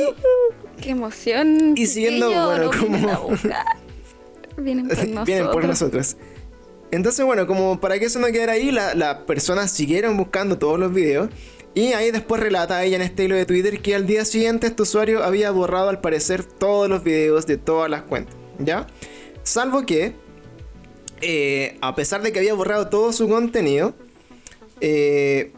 Qué emoción. Y siguiendo, bueno, como-. <laughs> Vienen por nosotros. vienen por nosotros. Entonces, bueno, como para que eso no quedara ahí, la- las personas siguieron buscando todos los videos. Y ahí después relata ella en este hilo de Twitter que al día siguiente este usuario había borrado al parecer todos los videos de todas las cuentas. ¿Ya? Salvo que, eh, a pesar de que había borrado todo su contenido, eh,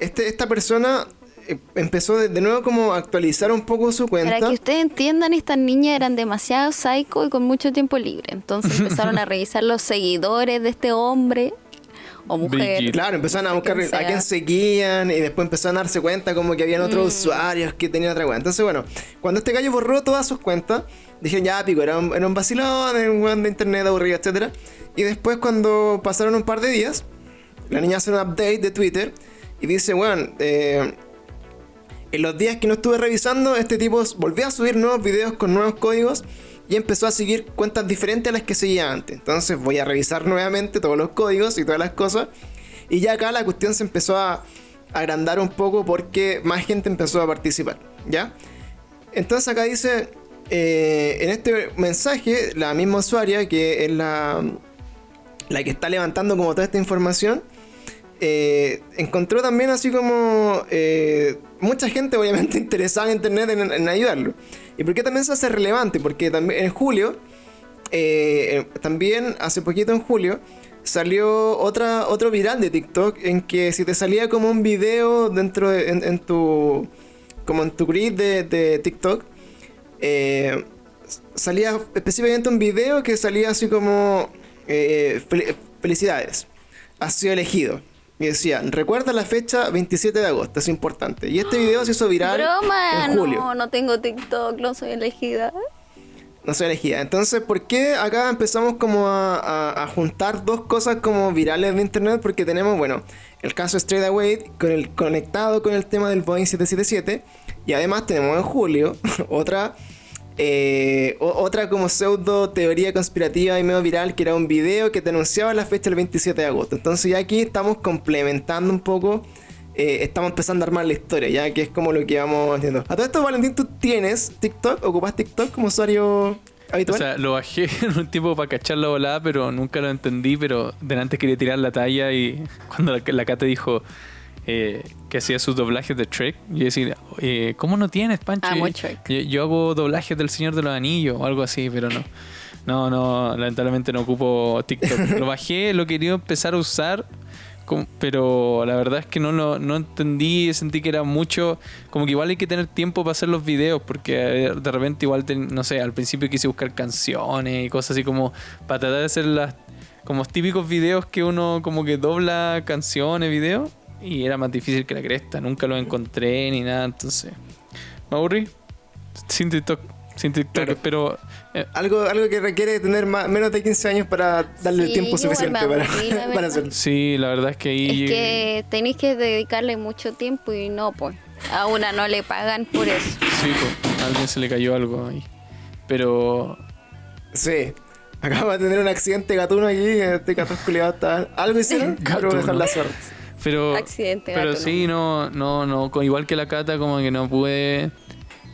este, esta persona eh, empezó de, de nuevo como a actualizar un poco su cuenta. Para que ustedes entiendan, estas niñas eran demasiado psycho y con mucho tiempo libre. Entonces <laughs> empezaron a revisar los seguidores de este hombre o mujer. Claro, empezaron a buscar quien a sea. quién seguían y después empezaron a darse cuenta como que habían otros usuarios que tenían otra cuenta. Entonces, bueno, cuando este gallo borró todas sus cuentas, dijeron ya, pico, era un, era un vacilón, un weón de internet aburrido, etcétera Y después, cuando pasaron un par de días, la niña hace un update de Twitter y dice, bueno, eh, en los días que no estuve revisando, este tipo volvió a subir nuevos videos con nuevos códigos y empezó a seguir cuentas diferentes a las que seguía antes. Entonces voy a revisar nuevamente todos los códigos y todas las cosas. Y ya acá la cuestión se empezó a, agrandar un poco porque más gente empezó a participar, ¿ya? Entonces acá dice, eh, en este mensaje, la misma usuaria, que es la, la que está levantando como toda esta información, eh, encontró también así como eh, mucha gente <laughs> obviamente interesada en Internet en, ayudarlo. ¿Y por qué también se hace relevante? Porque también en julio, también hace poquito en julio, salió otra, otro viral de TikTok en que si te salía como un video dentro de en, tu como en tu grid de, TikTok eh, salía específicamente un video que salía así como eh, felicidades has sido elegido y decía, recuerda la fecha 27 de agosto, es importante. Y este video se hizo viral <gasps> en julio. No, no tengo TikTok, no soy elegida no soy elegida. Entonces, ¿por qué acá empezamos como a, juntar dos cosas como virales de internet? Porque tenemos, bueno, el caso Straight Away con el, conectado con el tema del Boeing 777. Y además tenemos en julio <laughs> otra, eh, otra como pseudo teoría conspirativa y medio viral que era un video que denunciaba la fecha del 27 de agosto. Entonces ya aquí estamos complementando un poco eh, estamos empezando a armar la historia, ya que es como lo que vamos haciendo. A todo esto, Valentín, ¿tú tienes TikTok? ¿Ocupas TikTok como usuario habitual? O sea, lo bajé <laughs> en un tiempo para cachar la volada, pero nunca lo entendí, pero delante quería tirar la talla y <laughs> cuando la, la Kate dijo... Eh, que hacía sus doblajes de Trek. Yo decía, eh, ¿cómo no tienes, Pancho? Ah, yo, yo, hago doblajes del Señor de los Anillos o algo así, pero no. No, no, lamentablemente no ocupo TikTok. <laughs> lo bajé, lo quería empezar a usar pero la verdad es que no lo no entendí, sentí que era mucho, como que igual hay que tener tiempo para hacer los videos, porque eh, de repente igual, no sé, al principio quise buscar canciones y cosas así como para tratar de hacer las, como típicos videos que uno como que dobla canciones, videos, y era más difícil que la cresta, nunca lo encontré ni nada, entonces me aburrí, sin TikTok, sin TikTok, pero eh, algo, algo que requiere tener menos de 15 años para darle el tiempo suficiente para, <laughs> para, hacerlo. Sí, la verdad es que ahí... Es que tenéis que dedicarle mucho tiempo y no, pues. A una no le pagan por eso. Sí, pues. A alguien se le cayó algo ahí. Pero... Sí. Acaba de tener un accidente gatuno aquí. Este gato está... Algo hicieron, <laughs> pero dejar la suerte. Pero, accidente pero sí, no, no, no, igual que la cata, como que no pude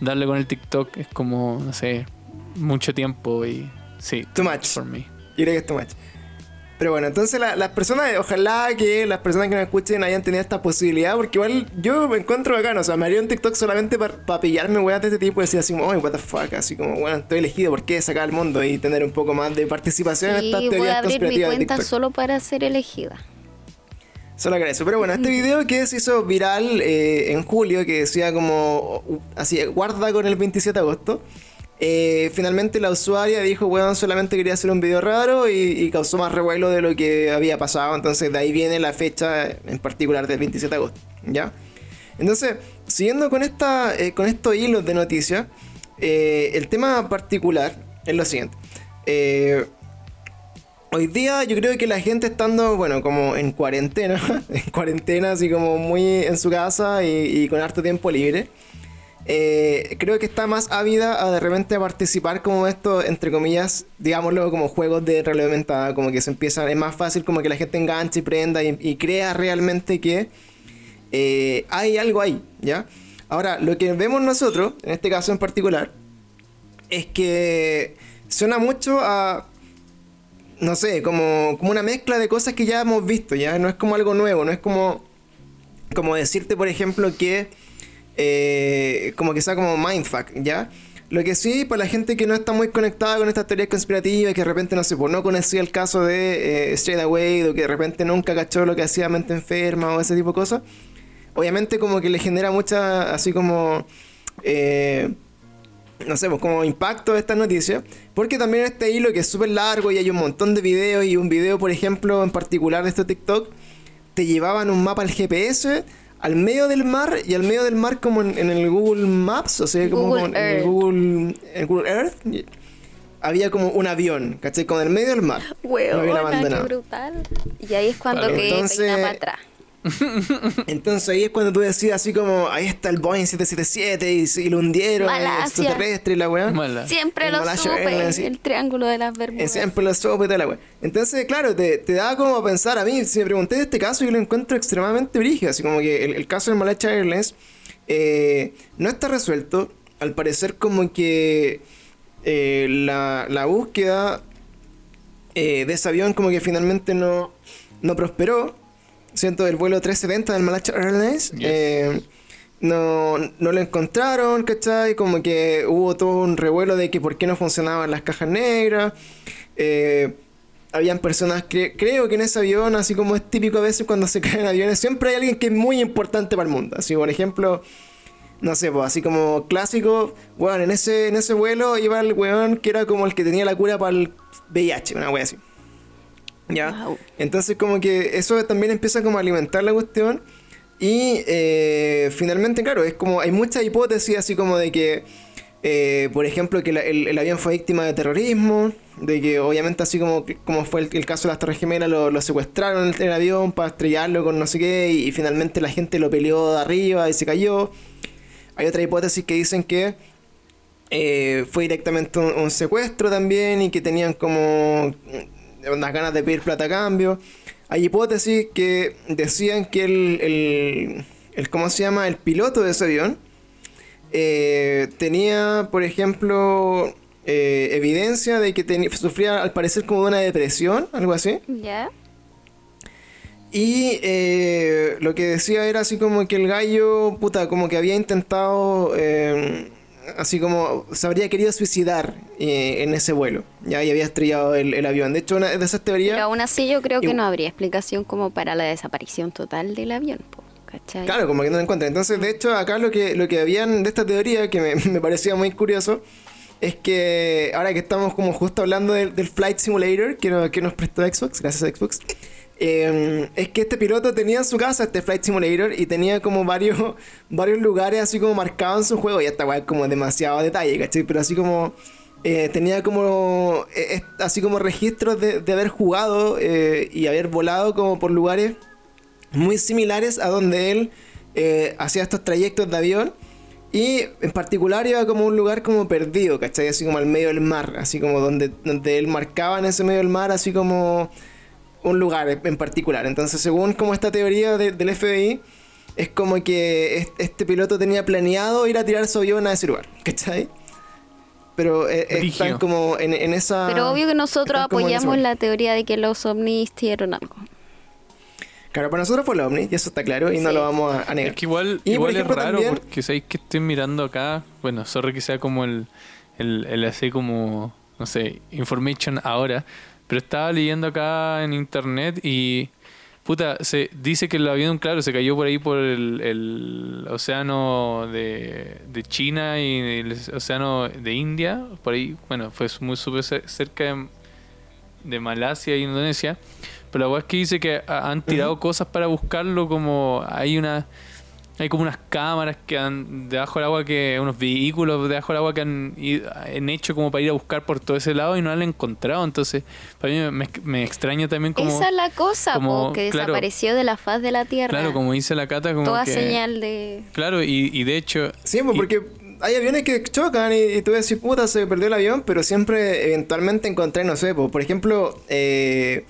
darle con el TikTok, es como, no sé, mucho tiempo y sí. Too much. For me. Yo creo que es too much. Pero bueno, entonces las personas, ojalá que las personas que nos escuchen hayan tenido esta posibilidad, porque igual yo me encuentro bacano, o sea, me haría un TikTok solamente para pillarme weas de este tipo y decir así como, oh, what the fuck, así como, bueno, estoy elegido, ¿por qué sacar al mundo y tener un poco más de participación en estas teorías voy a abrir mi cuenta solo para ser elegida. Solo agradezco. Pero bueno, este video que se hizo viral eh, en julio, que decía como, así, guarda con el 27 de agosto. Eh, finalmente la usuaria dijo, bueno, solamente quería hacer un video raro y, causó más revuelo de lo que había pasado. Entonces de ahí viene la fecha en particular del 27 de agosto. ¿Ya? Entonces, siguiendo con, esta, eh, con estos hilos de noticias, el tema particular es lo siguiente. Hoy día yo creo que la gente estando, bueno, como en cuarentena, <laughs> en cuarentena, así como muy en su casa y con harto tiempo libre. Eh, creo que está más ávida a de repente participar como esto, entre comillas, digámoslo, como juegos de realidad aumentada, como que se empieza, es más fácil como que la gente enganche y prenda y, crea realmente que eh, hay algo ahí, ¿ya? Ahora, lo que vemos nosotros, en este caso en particular, es que suena mucho a, no sé, como, como una mezcla de cosas que ya hemos visto, ¿ya? No es como algo nuevo, no es como, como decirte, por ejemplo, que eh, como que sea como mindfuck, ¿ya? Lo que sí, para la gente que no está muy conectada con estas teorías conspirativas, que de repente no sé, pues no conocía el caso de eh, Straight Away, o que de repente nunca cachó lo que hacía Mente Enferma o ese tipo de cosas, obviamente como que le genera mucha, así como, eh, no sé, pues como impacto esta noticia, porque también este hilo que es súper largo y hay un montón de videos, y un video, por ejemplo, en particular de este TikTok, te llevaban un mapa al GPS al medio del mar y al medio del mar como en, el Google Maps, o sea, como, en el Google, Google Earth, había como un avión, ¿cachai? Como en el medio del mar. Huevo, brutal. Y ahí es cuando que Entonces, para atrás. <laughs> Entonces ahí es cuando tú decías así como, ahí está el Boeing 777 y, y lo hundieron, el extraterrestre y la weá. Siempre lo supe, el triángulo de las Bermudas. Siempre lo supe y toda la weá. Entonces, claro, te, te da como a pensar, a mí, si me pregunté de este caso, yo lo encuentro extremadamente brígido, así como que el, caso del Malacha Airlines eh, no está resuelto, al parecer como que eh, la, la búsqueda eh, de ese avión como que finalmente no, no prosperó. Siento el vuelo 370 del Malacha Airlines. Eh, no, no lo encontraron, ¿cachai? Como que hubo todo un revuelo de que por qué no funcionaban las cajas negras. Eh, habían personas, creo que en ese avión, así como es típico a veces cuando se <laughs> caen aviones, siempre hay alguien que es muy importante para el mundo. Así, por ejemplo, no sé, pues así como clásico, bueno, en ese, en ese vuelo iba el weón que era como el que tenía la cura para el VIH, una wea así. ¿Ya? Entonces como que eso también empieza como a alimentar la cuestión. Y eh, finalmente, claro, es como hay muchas hipótesis así como de que, eh, por ejemplo, que el, avión fue víctima de terrorismo, de que obviamente así como, como fue el, caso de las Torres Gemelas, lo, lo secuestraron el, el, avión para estrellarlo con no sé qué, y, finalmente la gente lo peleó de arriba y se cayó. Hay otra hipótesis que dicen que eh, fue directamente un, secuestro también y que tenían como unas ganas de pedir plata a cambio. Hay hipótesis que decían que el, el, ¿cómo se llama? El piloto de ese avión eh, tenía, por ejemplo, eh, evidencia de que sufría al parecer como de una depresión, algo así. Ya. Y eh, lo que decía era así como que el gallo, puta, como que había intentado, eh, así como se habría querido suicidar eh, en ese vuelo, ya y había estrellado el, avión. De hecho, una de esas teorías... Pero aún así yo creo que no habría explicación como para la desaparición total del avión, ¿cachai? Claro, como que no lo encuentran. Entonces, de hecho, acá lo que, lo que habían de esta teoría, que me, <laughs> me parecía muy curioso, es que ahora que estamos como justo hablando del, del Flight Simulator que, que nos prestó Xbox, gracias a Xbox, Em, es que este piloto tenía en su casa este Flight Simulator y tenía como varios, <laughs> varios lugares así como marcados en su juego. Y esta weá como demasiado detalle, ¿cachai? Pero así como eh, tenía como eh, así como registros de, haber jugado eh, y haber volado como por lugares muy similares a donde él hacía estos trayectos de avión. Y en particular iba como un lugar como perdido, ¿cachai? Así como al medio del mar, así como donde, donde él marcaba en ese medio del mar, así como un lugar en particular. Entonces, según como esta teoría del FBI, es como que este piloto tenía planeado ir a tirar su avión a ese lugar, ¿cachai? Pero eh, están como en, esa... Pero obvio que nosotros apoyamos la teoría de que los ovnis hicieron algo. Claro, para nosotros fue el ovni, y eso está claro, y no lo vamos a, negar. Es que igual, igual es raro, porque sabéis que estoy mirando acá, bueno, sorry que sea como el, el, el así como, no sé, information ahora, pero estaba leyendo acá en internet y. Puta, se dice que el avión, claro, se cayó por ahí por el, océano de, China y el océano de India. Por ahí, bueno, fue muy súper cerca de, Malasia y Indonesia. Pero la verdad es que dice que han tirado cosas para buscarlo, como hay una hay como unas cámaras que han debajo del agua, que unos vehículos debajo del agua que han, hecho como para ir a buscar por todo ese lado y no han encontrado. Entonces, para mí me, extraña también como... Esa es la cosa, que desapareció de la faz de la Tierra. Claro, como dice la Cata, como Toda señal de... Claro, y, de hecho... Sí, porque... hay aviones que chocan y, tú decís, puta, se perdió el avión, pero siempre eventualmente encontré, no sé, por ejemplo, eh,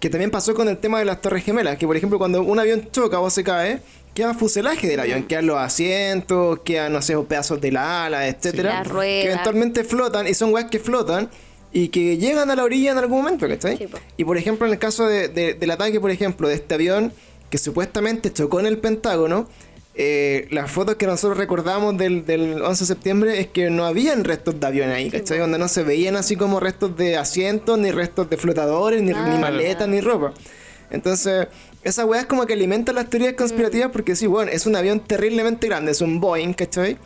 que también pasó con el tema de las Torres Gemelas, que por ejemplo cuando un avión choca o se cae, queda fuselaje del avión, quedan los asientos, quedan, no sé, pedazos de la ala, etcétera, que eventualmente flotan y son weas que flotan y que llegan a la orilla en algún momento, ¿cachai? y por ejemplo, en el caso de, del ataque, por ejemplo, de este avión que supuestamente chocó en el Pentágono, eh, las fotos que nosotros recordamos del, del, 11 de septiembre es que no habían restos de avión ahí, ¿cachai? Donde no se veían así como restos de asientos, ni restos de flotadores, ni, ni maletas, ni ropa. Entonces, esa weá es como que alimenta las teorías conspirativas porque sí, bueno, es un avión terriblemente grande, es un Boeing, ¿cachai?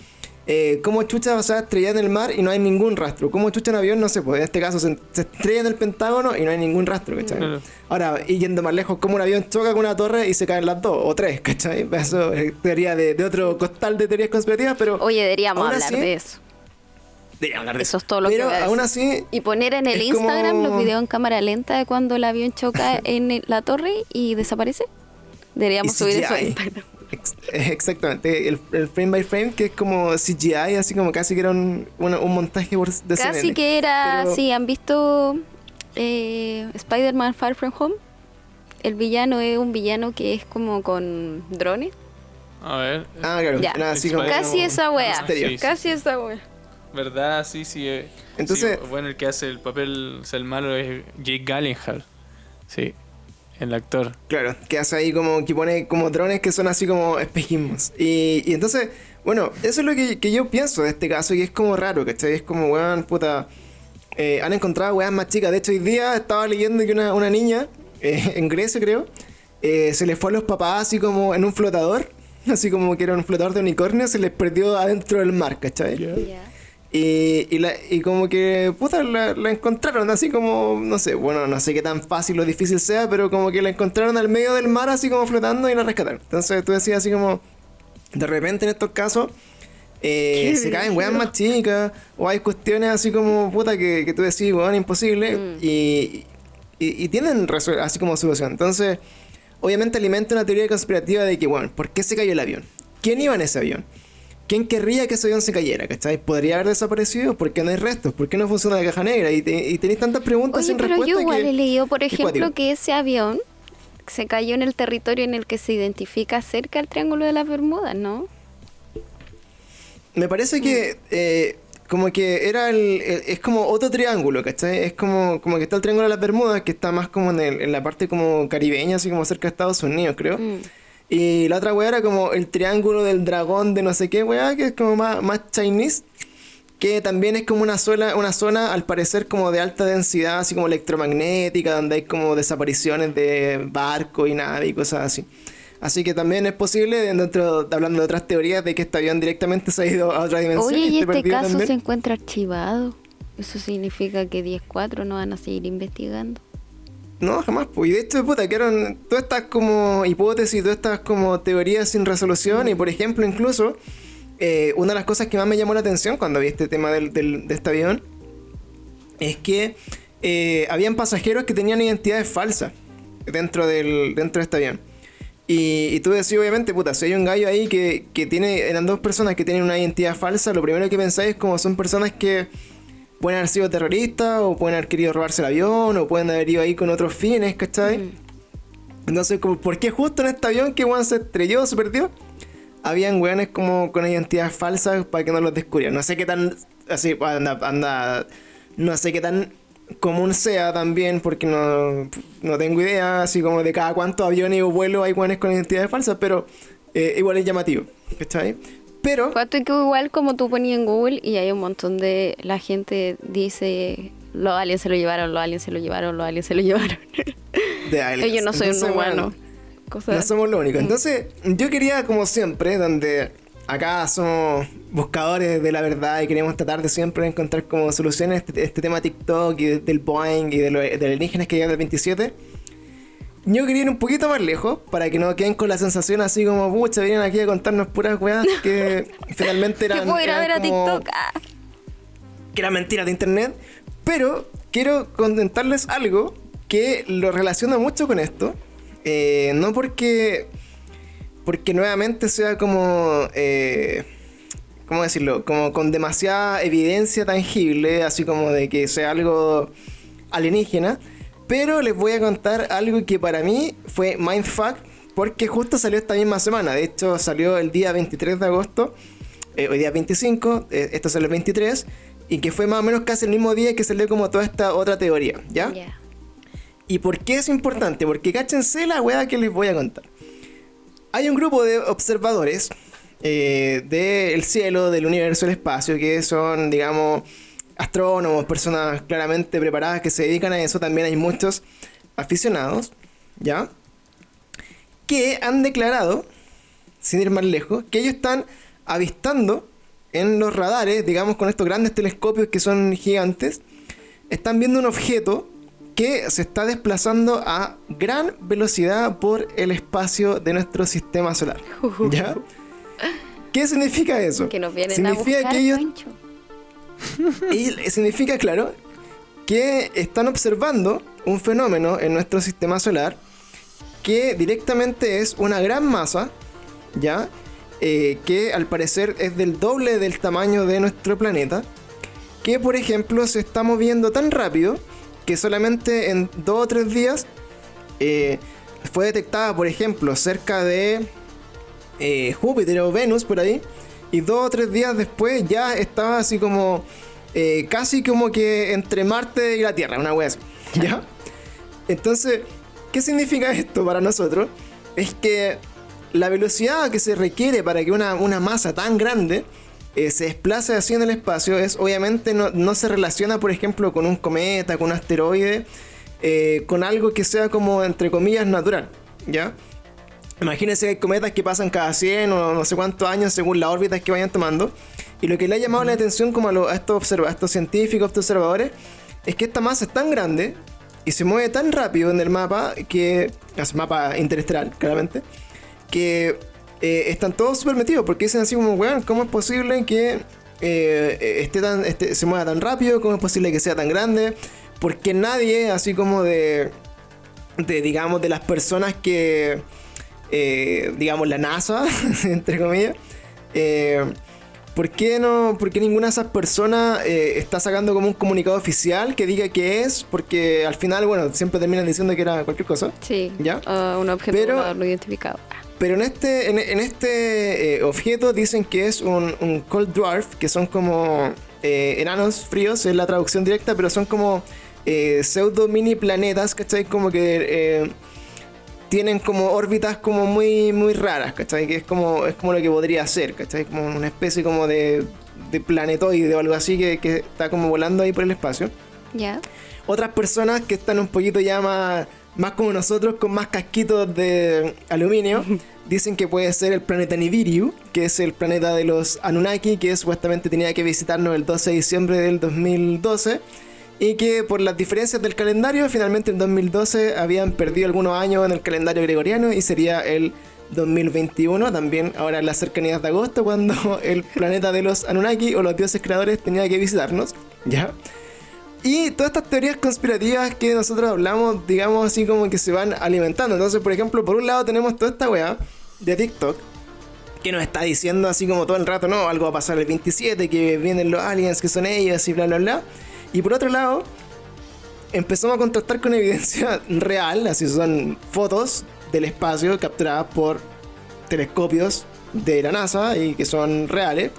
Eh, ¿Cómo chucha va a estrellar en el mar y no hay ningún rastro? ¿Cómo chucha un avión? No sé, pues en este caso se, estrella en el Pentágono y no hay ningún rastro, ¿cachai? Ahora, y yendo más lejos, ¿cómo un avión choca con una torre y se caen las dos o tres, ¿cachai? Eso es teoría de, otro costal de teorías conspirativas, pero. Oye, deberíamos hablar de eso. Eso es todo lo Pero que aún así. Y poner en el Instagram los videos en cámara lenta de cuando el avión choca <laughs> en la torre y desaparece. Deberíamos subir eso a Instagram. exactamente, el, frame by frame, que es como CGI, así como casi que era un, montaje de Casi que era, sí, ¿han visto eh, Spider-Man Far From Home? El villano es un villano que es como con drones. A ver. Ah, claro. así como, casi esa wea. casi esa wea. ¿Verdad? Sí, sí. Eh. Entonces. bueno, el que hace el papel, o sea, el malo es Jake Gyllenhaal. Sí. El actor. Claro, que hace ahí como que pone como drones que son así como espejismos. Y, y entonces, bueno, eso es lo que, que, yo pienso de este caso y es como raro, ¿cachai? Es como, weón, puta. Eh, han encontrado weas más chicas. De hecho, hoy día estaba leyendo que una, una niña, eh, en Grecia creo, eh, se le fue a los papás así como en un flotador, así como que era un flotador de unicornio, se les perdió adentro del mar, ¿cachai? Y, y, la, y como que, puta, la, encontraron así como, no sé, bueno, no sé qué tan fácil o difícil sea, pero como que la encontraron al medio del mar así como flotando y la rescataron. Entonces tú decías así como, de repente en estos casos, eh, se caen weas más chicas, o hay cuestiones así como, puta, que, que tú decís, weón, imposible, mm. y, y, y, tienen así como solución. Entonces, obviamente alimenta una teoría conspirativa de que, bueno, ¿por qué se cayó el avión? ¿Quién iba en ese avión? ¿Quién querría que ese avión se cayera? ¿Cachai? ¿Podría haber desaparecido? ¿Por qué no hay restos? ¿Por qué no funciona la caja negra? Y, tenéis tantas preguntas Oye, sin pero respuesta. Yo igual he leído, por ejemplo, que ese avión se cayó en el territorio en el que se identifica cerca al Triángulo de las Bermudas, ¿no? Me parece que eh, como que era el, es como otro triángulo, ¿cachai? Es como, como que está el Triángulo de las Bermudas, que está más como en, en la parte como caribeña, así como cerca de Estados Unidos, creo. Mm. Y la otra weá era como el triángulo del dragón de no sé qué weá, que es como más, más Chinese. Que también es como una zona, una zona, al parecer, como de alta densidad, así como electromagnética, donde hay como desapariciones de barco y nave y cosas así. Así que también es posible, dentro, hablando de otras teorías, de que este avión directamente se ha ido a otra dimensión. Oye, y, este caso se encuentra archivado. Eso significa que 10-4 no van a seguir investigando. No, jamás. Y de hecho, puta, quedaron todas estas como hipótesis, todas estas como teorías sin resolución. Y por ejemplo, incluso, eh, una de las cosas que más me llamó la atención cuando vi este tema del, de este avión es que eh, habían pasajeros que tenían identidades falsas dentro, del, dentro de este avión. Y, y, tú decís, obviamente, puta, si hay un gallo ahí que, que tiene, eran dos personas que tienen una identidad falsa, lo primero que pensáis es como son personas que pueden haber sido terroristas, o pueden haber querido robarse el avión, o pueden haber ido ahí con otros fines, ¿cachai? Entonces, como, ¿por qué justo en este avión que Juan se estrelló, se perdió? Habían weones como con identidades falsas para que no los descubrieran. No sé qué tan. Así, anda, anda. No sé qué tan común sea también, porque no, no tengo idea, así como de cada cuántos aviones o vuelos hay weones con identidades falsas, pero eh, igual es llamativo, ¿cachai? Pero. que igual como tú ponías en Google y hay un montón de. La gente dice. Los aliens se lo llevaron, los aliens se lo llevaron, los aliens se lo llevaron. <laughs> De aliens. Yo no soy un humano. no somos lo único. Entonces, yo quería, como siempre, donde acá somos buscadores de la verdad y queremos tratar de siempre encontrar como soluciones a este, este, tema TikTok y del Boeing y de, los alienígenas que llegan del 27 yo quería ir un poquito más lejos para que no queden con la sensación así como, pucha, vienen aquí a contarnos puras weas <laughs> que finalmente eran. Que puedo ir a ver a TikTok. Ah. Que eran mentiras de internet. Pero quiero contentarles algo que lo relaciona mucho con esto. Eh, no porque. Porque nuevamente sea como. Eh, ¿Cómo decirlo? Como con demasiada evidencia tangible, así como de que sea algo alienígena pero les voy a contar algo que para mí fue mindfuck, porque justo salió esta misma semana. De hecho, salió el día 23 de agosto, eh, hoy día 25, eh, esto salió el 23, y que fue más o menos casi el mismo día que salió como toda esta otra teoría, ¿ya? ¿Y por qué es importante? Porque cáchense la weá que les voy a contar. Hay un grupo de observadores eh, del cielo, del universo, del espacio, que son, digamos, astrónomos, personas claramente preparadas que se dedican a eso, también hay muchos aficionados, ¿ya? Que han declarado, sin ir más lejos, que ellos están avistando en los radares, digamos con estos grandes telescopios que son gigantes, están viendo un objeto que se está desplazando a gran velocidad por el espacio de nuestro sistema solar. <laughs> ¿Ya? ¿Qué significa eso? Que nos vienen significa a buscar, que ellos <laughs> y significa, claro, que están observando un fenómeno en nuestro sistema solar que directamente es una gran masa, ¿ya? Eh, que al parecer es del doble del tamaño de nuestro planeta, que por ejemplo se está moviendo tan rápido que solamente en dos o tres días eh, fue detectada, por ejemplo, cerca de eh, Júpiter o Venus por ahí, y dos o tres días después ya estaba así como casi como que entre Marte y la Tierra, una wea así, ¿ya? Entonces, ¿qué significa esto para nosotros? Es que la velocidad que se requiere para que una, masa tan grande eh, se desplace así en el espacio es obviamente no, se relaciona, por ejemplo, con un cometa, con un asteroide, eh, con algo que sea como, entre comillas, natural, ¿ya? Imagínense que hay cometas que pasan cada 100 o no sé cuántos años según las órbitas que vayan tomando. Y lo que le ha llamado la atención como a, estos, a estos científicos, a estos observadores, es que esta masa es tan grande y se mueve tan rápido en el mapa, que es mapa interestelar, claramente, que eh, están todos súper metidos porque dicen así como, weón, ¿cómo es posible que eh, esté tan, este, se mueva tan rápido? ¿Cómo es posible que sea tan grande? Porque nadie, así como de, de digamos, de las personas que, eh, digamos, la NASA, <laughs> entre comillas, ¿Por qué, no, ¿Por qué ninguna de esas personas está sacando como un comunicado oficial que diga que es? Porque al final, bueno, siempre terminan diciendo que era cualquier cosa. Sí. ¿Ya? un objeto no identificado. Pero en este, en, este eh, objeto dicen que es un, cold dwarf, que son como eh, enanos fríos, es la traducción directa, pero son como eh, pseudo mini planetas, ¿cachai? Como que tienen como órbitas como muy, muy raras, ¿cachai? Que es como, es como lo que podría ser, ¿cachai? Como una especie como de, de planetoide o algo así que, que, está como volando ahí por el espacio. Ya. Otras personas que están un poquito ya más más como nosotros, con más casquitos de aluminio, <laughs> dicen que puede ser el planeta Nibiru, que es el planeta de los Anunnaki, que supuestamente tenía que visitarnos el 12 de diciembre del 2012. Y que por las diferencias del calendario, finalmente en 2012 habían perdido algunos años en el calendario gregoriano y sería el 2021, también ahora en las cercanías de agosto, <laughs> cuando el planeta de los Anunnaki o los dioses creadores tenía que visitarnos. ¿Ya? Y todas estas teorías conspirativas que nosotros hablamos, digamos así como que se van alimentando. Entonces, por ejemplo, por un lado tenemos toda esta weá de TikTok que nos está diciendo así como todo el rato, no, algo va a pasar el 27, que vienen los aliens, que son ellos y bla, bla, bla. Y por otro lado, empezamos a contrastar con evidencia <laughs> real, así son fotos del espacio capturadas por telescopios de la NASA y que son reales,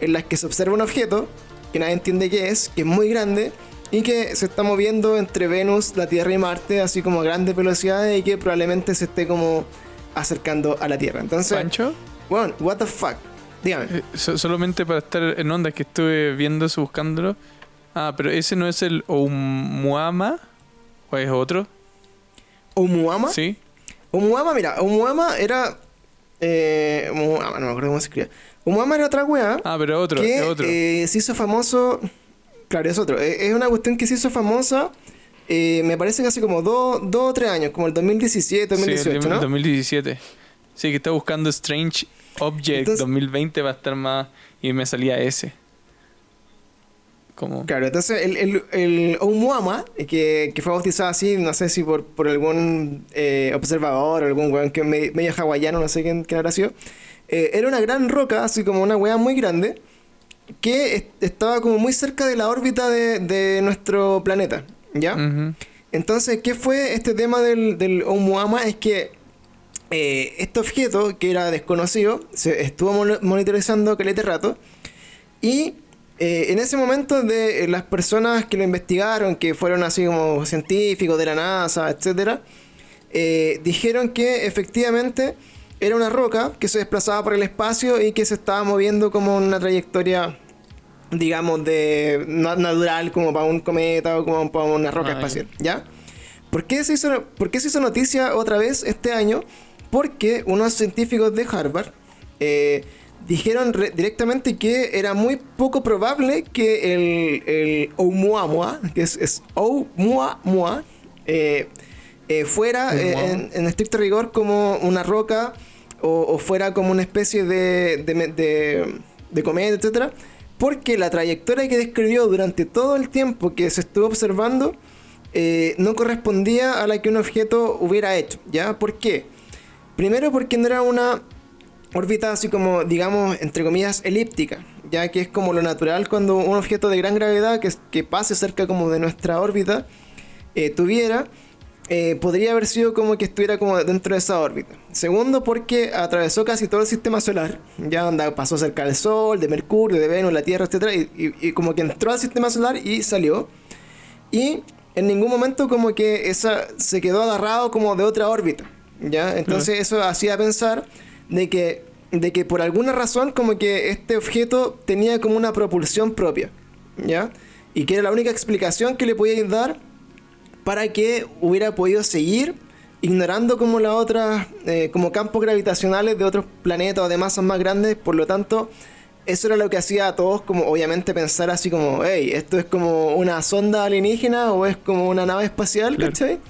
en las que se observa un objeto que nadie entiende qué es, que es muy grande y que se está moviendo entre Venus, la Tierra y Marte, así como a grandes velocidades y que probablemente se esté como acercando a la Tierra. Entonces, ¿Pancho? Bueno, what the fuck. Dígame. Eh, solamente para estar en onda que estuve viendo eso, buscándolo. Ah, pero ese no es el Oumuama, o es otro. ¿Oumuama? Sí. Oumuama, mira, Oumuama era. Eh, Oumuama, no me acuerdo cómo se escribía. Oumuama era otra weá. Ah, pero otro, que, es otro. Eh, se hizo famoso Claro, es otro. Eh, es una cuestión que se hizo famosa, eh, me parece que hace como dos o tres años, como el 2017, 2018, sí, el 2017. Sí, que está buscando Strange Object 2020 va a estar más... Y me salía ese. Como... Claro, entonces el, el, el Oumuama, eh, que, que, fue bautizado así, no sé si por, por algún observador o algún weón que medio hawaiano, no sé quién, quién habrá sido, era una gran roca, así como una weá muy grande, que estaba como muy cerca de la órbita de, nuestro planeta, ¿ya? Entonces, ¿qué fue este tema del, del Oumuama? Es que eh, este objeto, que era desconocido, se estuvo monitorizando calete rato, y eh, en ese momento de las personas que lo investigaron, que fueron así como científicos de la NASA, etc., eh, dijeron que efectivamente era una roca que se desplazaba por el espacio y que se estaba moviendo como una trayectoria, digamos, de natural, como para un cometa o como para una roca ah, espacial, ¿ya? ¿Por qué, se hizo, ¿Por qué se hizo noticia otra vez este año? Porque unos científicos de Harvard eh, dijeron directamente que era muy poco probable que el, el Oumuamua, que es, es Oumuamua, eh, eh, fuera en, en, estricto rigor como una roca o, fuera como una especie de, de, de, cometa, etcétera, porque la trayectoria que describió durante todo el tiempo que se estuvo observando eh, no correspondía a la que un objeto hubiera hecho, ¿ya? ¿Por qué? Primero porque no era una órbita así como, digamos, entre comillas, elíptica, ya que es como lo natural cuando un objeto de gran gravedad que, que pase cerca como de nuestra órbita eh, tuviera, eh, podría haber sido como que estuviera como dentro de esa órbita. Segundo, porque atravesó casi todo el sistema solar, ya anda, pasó cerca del Sol, de Mercurio, de Venus, la Tierra, etc. Y, y, como que entró al sistema solar y salió. Y en ningún momento como que esa se quedó agarrado como de otra órbita, ¿ya? Entonces eso hacía pensar de que, de que por alguna razón como que este objeto tenía como una propulsión propia, ¿ya? Y que era la única explicación que le podía dar para que hubiera podido seguir ignorando como las otras, eh, como campos gravitacionales de otros planetas o de masas más grandes, por lo tanto, eso era lo que hacía a todos como obviamente pensar así como, hey, esto es como una sonda alienígena o es como una nave espacial, ¿cachai?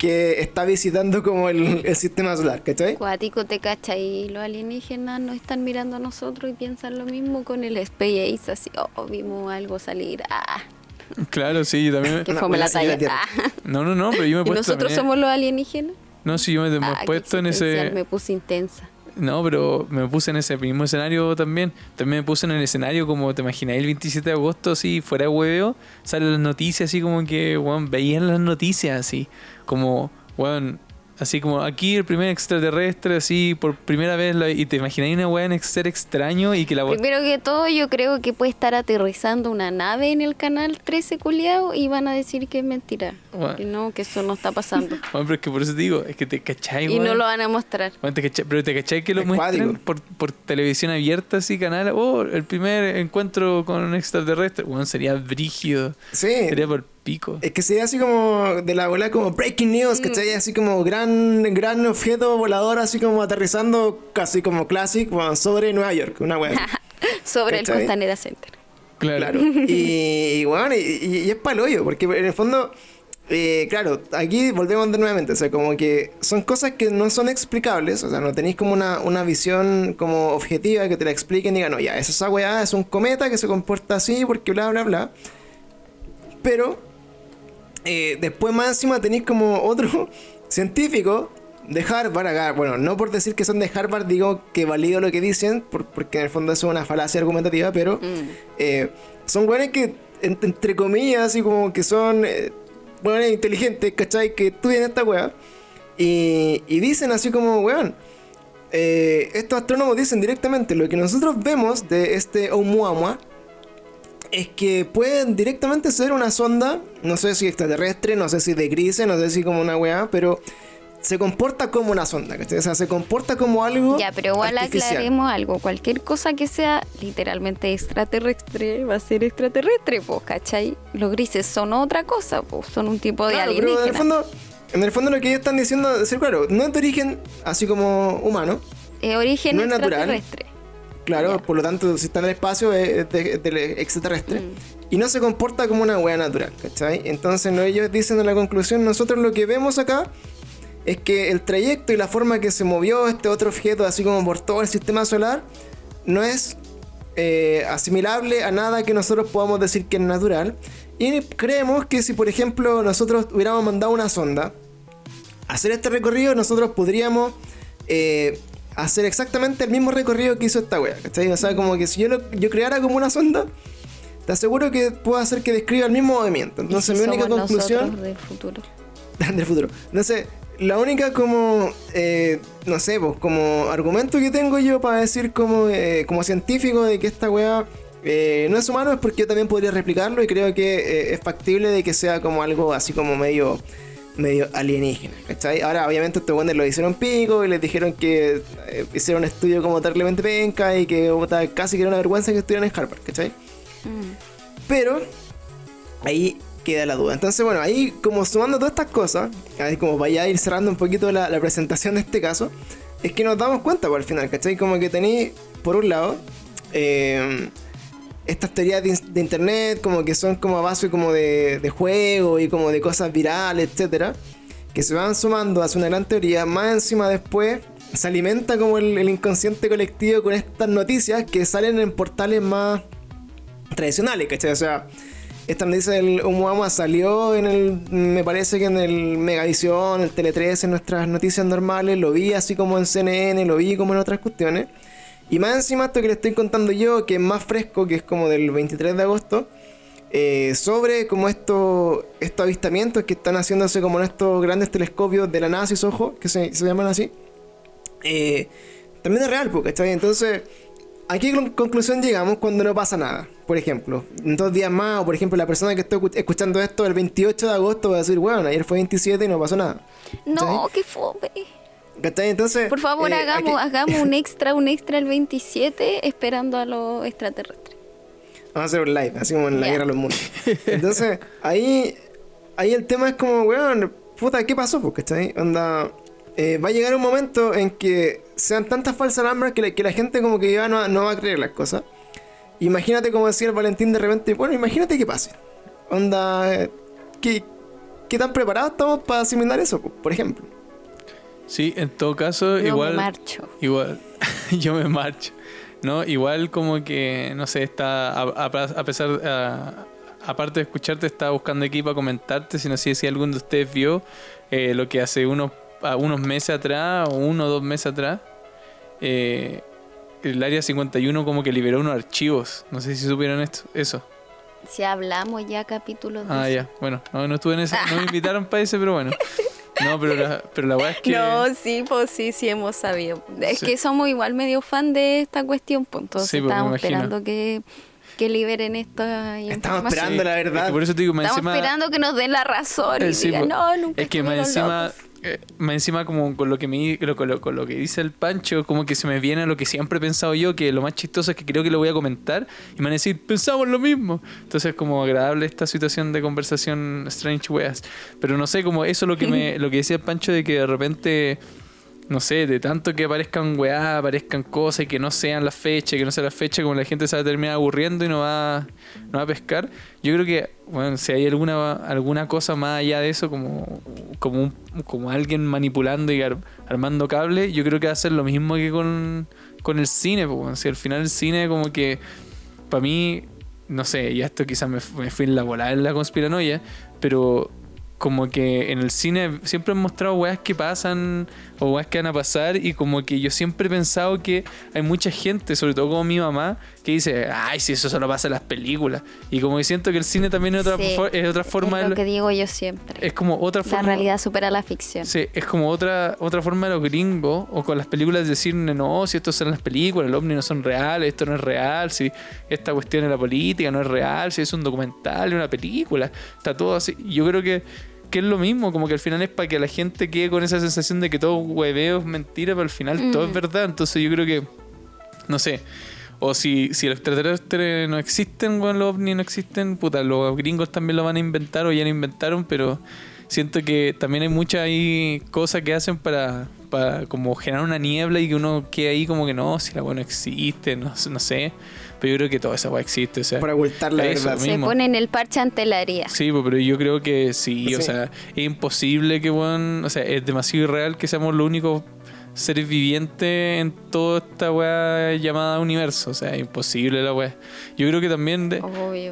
Que está visitando como el, el sistema solar, ¿cachai? Cuático, te cacha y los alienígenas nos están mirando a nosotros y piensan lo mismo con el Space Ace, así, oh, vimos algo salir, ah. Claro, sí, yo también. <laughs> Que fome la talla. Ah. No, no, no, pero yo me he ¿Y nosotros también- somos los alienígenas? No, sí, yo me, he Ah, puesto en ese... Me puse intensa. No, pero me puse en ese mismo escenario también. También me puse en el escenario como te imagináis el 27 de agosto, así fuera de hueveo, salen las noticias así como que, weón, veían las noticias así, como, weón, así como aquí el primer extraterrestre, así por primera vez, la- y te imagináis una weón ser extraño y que la weón... Primero que todo, yo creo que puede estar aterrizando una nave en el canal 13 culiao y van a decir que es mentira. Bueno. Que no, que eso no está pasando. <laughs> Weón, pero es que por eso te digo, es que te cachai, y no weón. lo van a mostrar. Weón, te cachai- pero te cachai que lo Es muestran por, por televisión abierta, así, canal. Oh, el primer encuentro con un extraterrestre. Bueno, sería brígido. Sí. Sería por pico. Es que sería así como de la bola como breaking news, ¿cachai? Así como gran, gran objeto volador, así como aterrizando casi como classic bueno, sobre Nueva York, una wea. <laughs> Sobre el. Costanera Center. Claro. Claro. Y, y bueno, y, y- y es paloyo, porque en el fondo, eh, claro, aquí volvemos de nuevamente, o sea, como que son cosas que no son explicables, o sea, no tenéis como una, una visión como objetiva que te la expliquen y digan, no, ya, eso esa weá es un cometa que se comporta así porque bla, bla, bla. Pero eh, después más encima tenéis como otro <laughs> científico de Harvard acá, bueno, no por decir que son de Harvard digo que valido lo que dicen, por- porque en el fondo eso es una falacia argumentativa, pero Mm. eh, son buenos que, en- entre comillas, así como que son eh, inteligentes, ¿cachai? Que estudian esta weá. Y, y dicen así como, weón, eh, estos astrónomos dicen directamente lo que nosotros vemos de este Oumuamua es que pueden directamente ser una sonda, no sé si extraterrestre, no sé si de grises, no sé si como una weá, pero se comporta como una sonda, ¿cachai? O sea, se comporta como algo. Ya, pero igual artificial. aclaremos algo. Cualquier cosa que sea literalmente extraterrestre va a ser extraterrestre, pues, ¿cachai? Los grises son otra cosa, pues, son un tipo de Claro, pero en el alienígena. fondo, en el fondo lo que ellos están diciendo, es decir, claro, no es de origen así como humano, Es origen no es natural. Claro, por lo tanto, si está en el espacio es de- del extraterrestre. Mm. Y no se comporta como una wea natural, ¿cachai? Entonces no, ellos dicen en la conclusión, nosotros lo que vemos acá es que el trayecto y la forma que se movió este otro objeto, así como por todo el sistema solar, no es eh, asimilable a nada que nosotros podamos decir que es natural. Y creemos que si, por ejemplo, nosotros hubiéramos mandado una sonda a hacer este recorrido, nosotros podríamos eh, hacer exactamente el mismo recorrido que hizo esta wea. ¿cachai? O sea, como que si yo, lo- yo creara como una sonda, te aseguro que puedo hacer que describa el mismo movimiento. ¿Y Entonces, si mi única conclusión del futuro. <laughs> del futuro. No sé, la única como, eh, no sé, pues como argumento que tengo yo para decir como, eh, como científico de que esta weá eh, no es humano es porque yo también podría replicarlo y creo que eh, es factible de que sea como algo así como medio medio alienígena, ¿cachai? Ahora obviamente estos weones lo hicieron pico y les dijeron que eh, hicieron un estudio como terriblemente penca y que puta, casi que era una vergüenza que estuvieran en Harvard, ¿cachai? Mm. Pero ahí queda la duda. Entonces, bueno, ahí como sumando todas estas cosas, ahí como vaya a ir cerrando un poquito la, la presentación de este caso, es que nos damos cuenta por al final, ¿cachai? Como que tenéis, por un lado, eh, estas teorías de, in- de internet, como que son como a base como de, de juego y como de cosas virales, etcétera, que se van sumando hacia una gran teoría, más encima después se alimenta como el, inconsciente colectivo con estas noticias que salen en portales más tradicionales, ¿cachai? O sea, esta noticia del Umuama salió en el, me parece que en el Megavisión, el Tele 13, en nuestras noticias normales, lo vi así como en CNN, lo vi como en otras cuestiones. Y más encima esto que le estoy contando yo, que es más fresco, que es como del 23 de agosto, eh, sobre como estos estos avistamientos que están haciéndose como en estos grandes telescopios de la NASA y ojo, que se, se llaman así. Eh, también es real, porque está bien. Entonces, ¿a qué conclusión llegamos cuando no pasa nada? Por ejemplo, en dos días más, o por ejemplo, la persona que está escuchando esto el 28 de agosto va a decir, bueno, ayer fue 27 y no pasó nada. No, qué fome. Entonces, por favor, eh, hagamos, hagamos un <laughs> extra, un extra el 27 esperando a los extraterrestres. Vamos a hacer un live, así como en la guerra de los mundos. <laughs> Entonces, ahí, ahí el tema es como, weón, puta, ¿qué pasó? Está ahí, onda. Eh, va a llegar un momento en que sean tantas falsas alarmas que, que la gente como que ya no, no, va a creer las cosas. Imagínate como decía el Valentín de repente, bueno, imagínate que pase. Onda, ¿qué, qué tan preparados estamos para asimilar eso, por ejemplo? Sí, en todo caso, yo igual... Me marcho. Igual, <laughs> yo me marcho. No, igual como que, no sé, está, a, pesar, aparte de escucharte, está buscando aquí para comentarte, si no sé si alguno de ustedes vio eh, lo que hace unos, unos meses atrás, o uno o dos meses atrás, eh, el Área 51 como que liberó unos archivos. No sé si supieron esto, eso. Si hablamos ya capítulos Ah, ya. Bueno, no, no estuve en ese, no me invitaron para ese, pero bueno. <laughs> No, pero la, pero la weá es que. No, sí, pues sí, sí hemos sabido. Es que somos igual medio fan de esta cuestión, pues entonces pues, estábamos esperando que, que liberen esto. Estamos esperando la verdad. por eso te digo, Estamos esperando que nos den la razón y eh, digan, pues, no, nunca Es que más encima. Eh, encima como con lo que me con lo, con lo, que dice el Pancho, como que se me viene a lo que siempre he pensado yo, que lo más chistoso es que creo que lo voy a comentar y me van a decir, pensamos lo mismo. Entonces es como agradable esta situación de conversación strange weas. Pero no sé, como eso lo que <laughs> me, lo que decía el Pancho de que de repente no sé, de tanto que aparezcan weá, aparezcan cosas y que no sean la fecha, que no sea la fecha, como la gente se va a terminar aburriendo y no va, no va a pescar. Yo creo que, bueno, si hay alguna, alguna cosa más allá de eso, como, como, como alguien manipulando y armando cable, yo creo que va a ser lo mismo que con, con el cine, pues, si al final el cine como que, para mí, no sé, y esto quizás me, me fui en la volada en la conspiranoia, pero como que en el cine siempre han mostrado weas que pasan o weas que van a pasar y como que yo siempre he pensado que hay mucha gente, sobre todo como mi mamá, que dice, ay, si eso solo pasa en las películas. Y como que siento que el cine también es otra, es otra forma... Es lo que digo yo siempre. Es como otra forma... La realidad supera la ficción. Sí, es como otra, otra forma de los gringos o con las películas de decir, no, si esto son las películas, los ovnis no son reales, esto no es real, si esta cuestión de la política no es real, si es un documental, una película, está todo así. Yo creo que que es lo mismo, como que al final es para que la gente quede con esa sensación de que todo hueveo es mentira, pero al final todo es mm. verdad. Entonces yo creo que, no sé, o si, si los extraterrestres no existen, bueno, los ovnis no existen, puta, los gringos también lo van a inventar o ya lo inventaron, pero siento que también hay muchas ahí cosas que hacen para, para como generar una niebla y que uno quede ahí como que no, si la bueno existe, no, no sé. Pero yo creo que toda esa weá existe. O sea, Para ocultar la verdad. Se ponen el parche ante la herida. Sí, pero yo creo que sí, o sea, es imposible que, bueno, o sea, es demasiado irreal que seamos los únicos seres vivientes en toda esta weá llamada universo. O sea, es imposible la weá. Yo creo que también, de,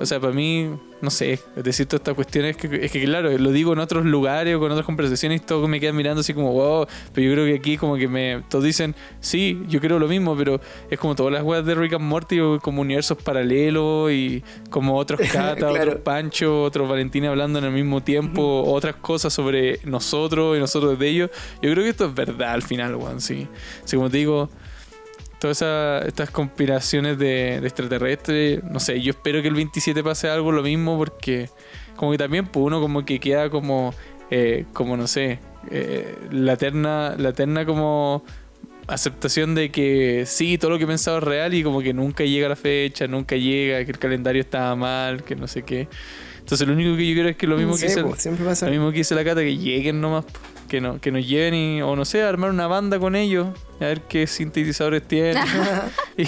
o sea, para mí, no sé, decir todas estas cuestiones es que, es que, claro, lo digo en otros lugares o con otras conversaciones y todos me quedan mirando así como, wow, pero yo creo que aquí como que me, todos dicen, sí, yo creo lo mismo, pero es como todas las weas de Rick and Morty, como universos paralelos y como otros <laughs> Cata, otros Pancho, otros Valentín hablando en el mismo tiempo, otras cosas sobre nosotros y nosotros de ellos. Yo creo que esto es verdad al final, weón, sí. Así como te digo, todas estas conspiraciones de, extraterrestres, no sé, yo espero que el 27 pase algo lo mismo porque como que también pues uno como que queda como, eh, como no sé, eh, la eterna, la eterna como aceptación de que sí, todo lo que he pensado es real y como que nunca llega la fecha, nunca llega, que el calendario estaba mal, que no sé qué. Entonces lo único que yo creo es que lo mismo que hice, lo mismo que hice la cata, que lleguen nomás que, no, que nos lleven y, o no sé, armar una banda con ellos, a ver qué sintetizadores tienen <laughs> <laughs> y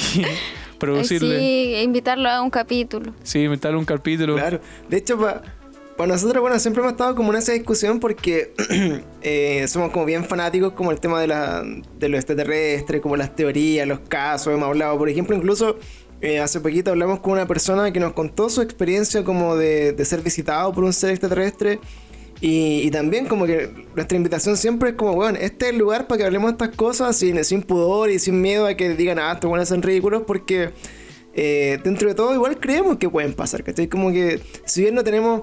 producirle. Sí, e invitarlo a un capítulo. Sí, invitarlo a un capítulo. Claro, de hecho, para nosotros, bueno, siempre hemos estado como en esa discusión porque <clears throat> eh, somos como bien fanáticos como el tema de, la, de lo extraterrestre, como las teorías, los casos, hemos hablado, por ejemplo, incluso Eh, hace poquito hablamos con una persona que nos contó su experiencia como de, de ser visitado por un ser extraterrestre. Y, también como que nuestra invitación siempre es como, bueno, este es el lugar para que hablemos de estas cosas sin, sin pudor y sin miedo a que digan, ah, estos buenos son ridículos, porque eh, dentro de todo igual creemos que pueden pasar, ¿cachai? Como que si bien no tenemos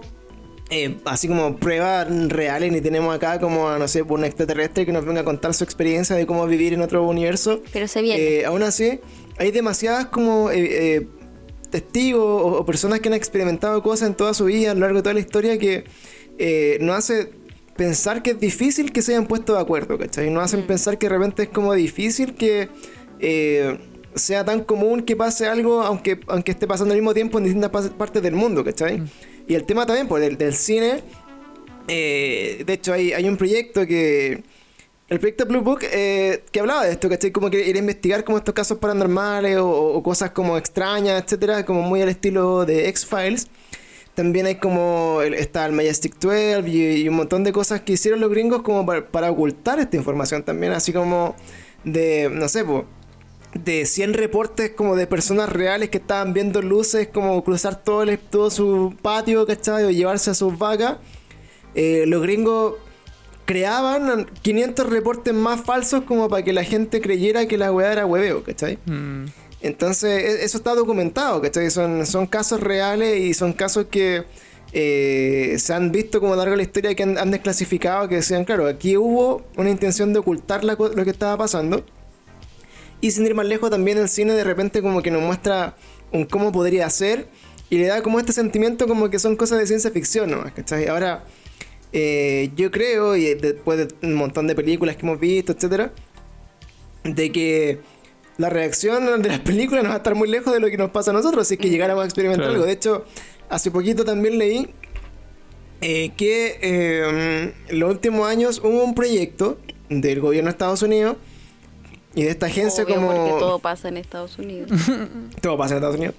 eh, así como pruebas reales, ni tenemos acá como, no sé, un extraterrestre que nos venga a contar su experiencia de cómo vivir en otro universo. Pero se viene. Eh, aún así, hay demasiadas como eh, testigos o, personas que han experimentado cosas en toda su vida, a lo largo de toda la historia, que nos hace pensar que es difícil que se hayan puesto de acuerdo, ¿cachai? Nos hacen mm. pensar que de repente es como difícil que sea tan común que pase algo, aunque, aunque esté pasando al mismo tiempo en distintas partes del mundo, ¿cachai? Mm. Y el tema también, pues, del, cine. Eh, de hecho, hay, hay un proyecto que. El proyecto Blue Book eh, que hablaba de esto, ¿cachai? Como que ir a investigar como estos casos paranormales o, cosas como extrañas, etcétera, como muy al estilo de X-Files. También hay como está el Majestic 12 y, un montón de cosas que hicieron los gringos como para, ocultar esta información también, así como de, no sé, de 100 reportes como de personas reales que estaban viendo luces, como cruzar todo, el, todo su patio, ¿cachai? O llevarse a sus vacas. Eh, los gringos creaban 500 reportes más falsos como para que la gente creyera que la weá era hueveo, ¿cachai? Mm. Entonces, e, eso está documentado, ¿cachai? Son, son casos reales y son casos que eh, se han visto como a lo largo de la historia que han, desclasificado, que decían, claro, aquí hubo una intención de ocultar lo que estaba pasando y sin ir más lejos, también el cine de repente como que nos muestra un cómo podría ser y le da como este sentimiento como que son cosas de ciencia ficción, ¿no? ¿cachai? Ahora, eh, yo creo, y después de un montón de películas que hemos visto, etcétera, de que la reacción de las películas no va a estar muy lejos de lo que nos pasa a nosotros si es que llegáramos a experimentar algo. De hecho, hace poquito también leí eh, que eh, en los últimos años hubo un proyecto del gobierno de Estados Unidos y de esta agencia como... Porque todo pasa en Estados Unidos. <laughs> todo pasa en Estados Unidos.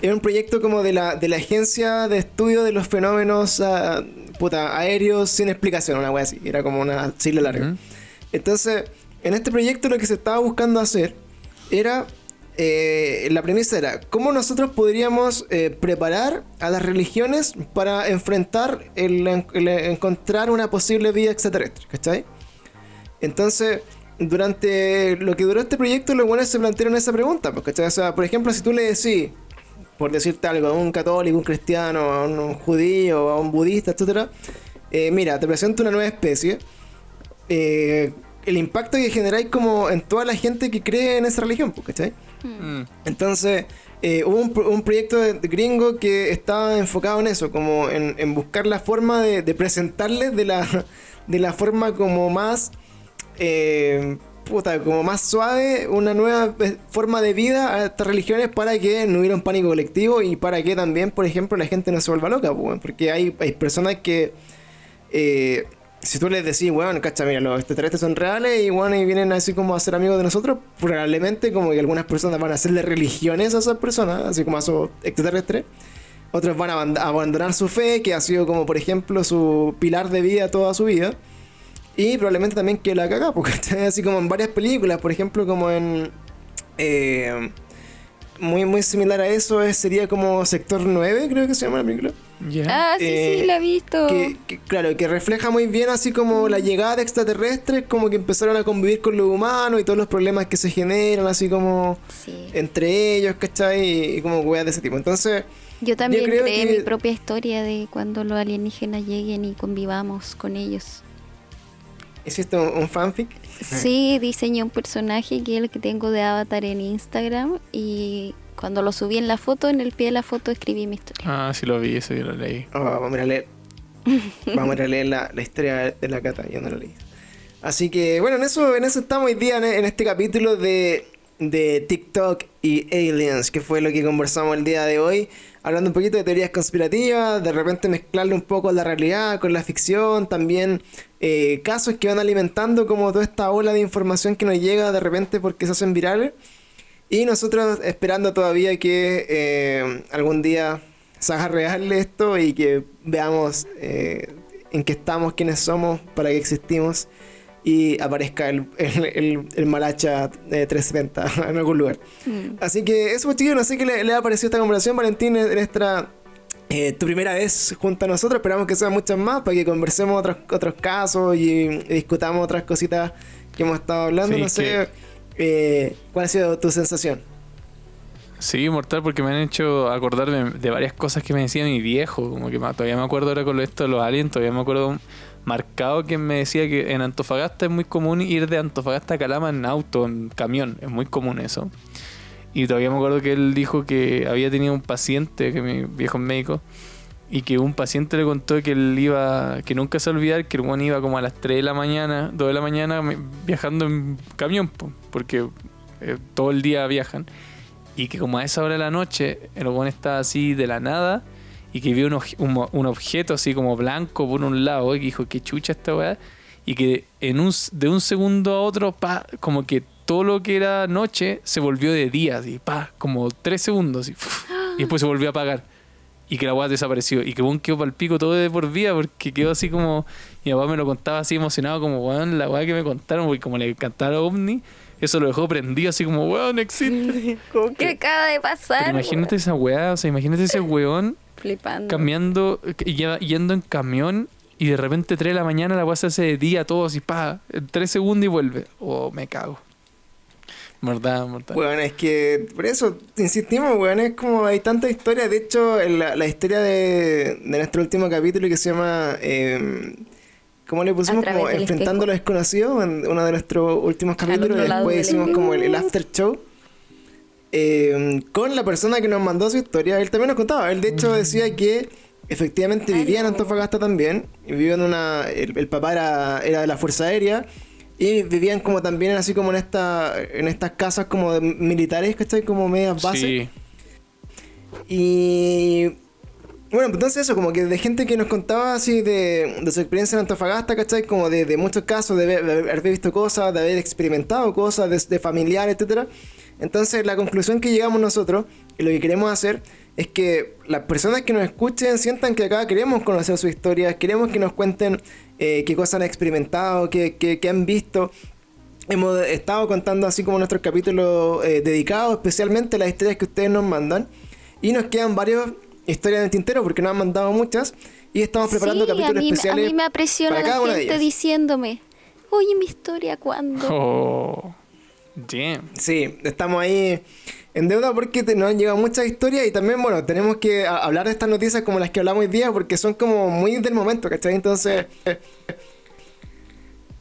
Era un proyecto como de la, de la agencia de estudio de los fenómenos uh, puta, aéreos sin explicación, una wea así. Era como una sigla larga. Entonces, en este proyecto lo que se estaba buscando hacer era... Eh, la premisa era cómo nosotros podríamos eh, preparar a las religiones para enfrentar el, encontrar una posible vida extraterrestre, ¿cachai? Entonces, durante lo que duró este proyecto, los buenos se plantearon esa pregunta. Porque, o sea, por ejemplo, si tú le decís, por decirte algo, a un católico, un cristiano, a un judío, a un budista, etc. Eh, mira, te presento una nueva especie. Eh, el impacto que generáis como en toda la gente que cree en esa religión, ¿cachai? Mm. Entonces, eh, hubo un, proyecto de, gringo que estaba enfocado en eso, como en, buscar la forma de, de presentarles de la, <laughs> de la forma como más eh, puta, como más suave, una nueva forma de vida a estas religiones para que no hubiera un pánico colectivo y para que también, por ejemplo, la gente no se vuelva loca, porque hay, hay personas que, eh, si tú les decís, bueno, cacha, mira, los extraterrestres son reales y bueno, y vienen así como a ser amigos de nosotros, probablemente como que algunas personas van a hacerle religiones a esas personas, así como a esos extraterrestres. Otros van a abandonar su fe, que ha sido como, por ejemplo, su pilar de vida toda su vida. Y probablemente también que la caga, <laughs> porque está así como en varias películas, por ejemplo, como en. Eh, muy, muy similar a eso sería como Sector 9, creo que se llama la película. Ah, sí, sí, eh, la he visto. Que, claro, que refleja muy bien así como la llegada de extraterrestres, como que empezaron a convivir con los humanos y todos los problemas que se generan, así como entre ellos, ¿cachai? Y, como weas de ese tipo. Entonces. Yo también creé mi propia historia de cuando los alienígenas lleguen y convivamos con ellos. ¿Hiciste un, fanfic? Sí, diseñé un personaje que es el que tengo de avatar en Instagram y cuando lo subí en la foto, en el pie de la foto escribí mi historia. Ah, sí lo vi, eso yo lo leí. Oh, vamos a leer. <laughs> vamos a leer la, historia de la cata, yo no lo leí. Así que bueno, en eso, en eso estamos hoy día en, este capítulo de, de TikTok y aliens, que fue lo que conversamos el día de hoy hablando un poquito de teorías conspirativas, de repente mezclarle un poco la realidad con la ficción, también eh, casos que van alimentando como toda esta ola de información que nos llega de repente porque se hacen virales. Y nosotros esperando todavía que eh, algún día se haga real esto y que veamos eh, en qué estamos, quiénes somos, para qué existimos y aparezca el, el, Malacha 370 <laughs> en algún lugar. Mm. Así que eso, pues, chicos, no sé qué le, ha parecido esta conversación, Valentín, en esta eh, tu primera vez junto a nosotros. Esperamos que sean muchas más para que conversemos otros, otros casos y, discutamos otras cositas que hemos estado hablando. no sé, eh, ¿cuál ha sido tu sensación? Sí, mortal, porque me han hecho acordarme de varias cosas que me decía mi viejo. Como que todavía me acuerdo ahora con esto de los aliens, todavía me acuerdo marcado que me decía que en Antofagasta es muy común ir de Antofagasta a Calama en auto, en camión. Es muy común eso. Y todavía me acuerdo que él dijo que había tenido un paciente, que mi viejo médico, y que un paciente le contó que él iba, que nunca se olvidar que el buen iba como a las 3 de la mañana, 2 de la mañana viajando en camión, porque eh, todo el día viajan. Y que como a esa hora de la noche, el buen estaba así de la nada y que vio un, un, objeto así como blanco por un lado y que dijo, qué chucha esta weá. Y que en un, de un segundo a otro, pa, como que todo lo que era noche se volvió de día, así, pa, como tres segundos, y, <laughs> y después se volvió a apagar. Y que la weá desapareció. Y que un quedó para el pico todo de por vida, porque quedó así como. Mi papá me lo contaba así emocionado, como, weón, la weá que me contaron, porque como le encantaba OVNI, eso lo dejó prendido así como, weón, existe. <laughs> ¿Qué acaba de pasar? imagínate esa weá, o sea, imagínate ese weón. Flipando. Cambiando, yendo en camión y de repente 3 de la mañana la weá se hace de día todo así, pa, en 3 segundos y vuelve. Oh, me cago. Mortal, mortal. Bueno, es que por eso insistimos, weón, es como hay tanta historia. De hecho, la, la historia de, de, nuestro último capítulo que se llama. Eh, ¿Cómo le pusimos? Como Enfrentando lo desconocido, en uno de nuestros últimos capítulos. Después hicimos como el, after show. Em, con la persona que nos mandó su historia, él también nos contaba. Él, de hecho, decía que efectivamente vivía en Antofagasta también. Y vivía en una. El, papá era, era de la Fuerza Aérea y vivían como también así como en esta en estas casas como militares, ¿cachai? Como medias bases. Sí. Y bueno, pues entonces eso, como que de gente que nos contaba así de, de su experiencia en Antofagasta, ¿cachai? Como de, de muchos casos, de, haber visto cosas, de haber experimentado cosas, de, de familiar, etcétera. Entonces la conclusión que llegamos nosotros, y lo que queremos hacer, es que las personas que nos escuchen sientan que acá queremos conocer su historia, queremos que nos cuenten eh, qué cosas han experimentado, qué, qué, han visto. Hemos estado contando así como nuestros capítulos eh, dedicados especialmente a las historias que ustedes nos mandan. Y nos quedan varias historias en el tintero porque nos han mandado muchas. Y estamos preparando capítulos especiales. A mí me apresiona la gente diciéndome, oye, mi historia, ¿cuándo? Oh, damn. Sí, estamos ahí en deuda porque nos han llegado muchas historias y también, bueno, tenemos que hablar de estas noticias como las que hablamos hoy día porque son como muy del momento, ¿cachai? Entonces,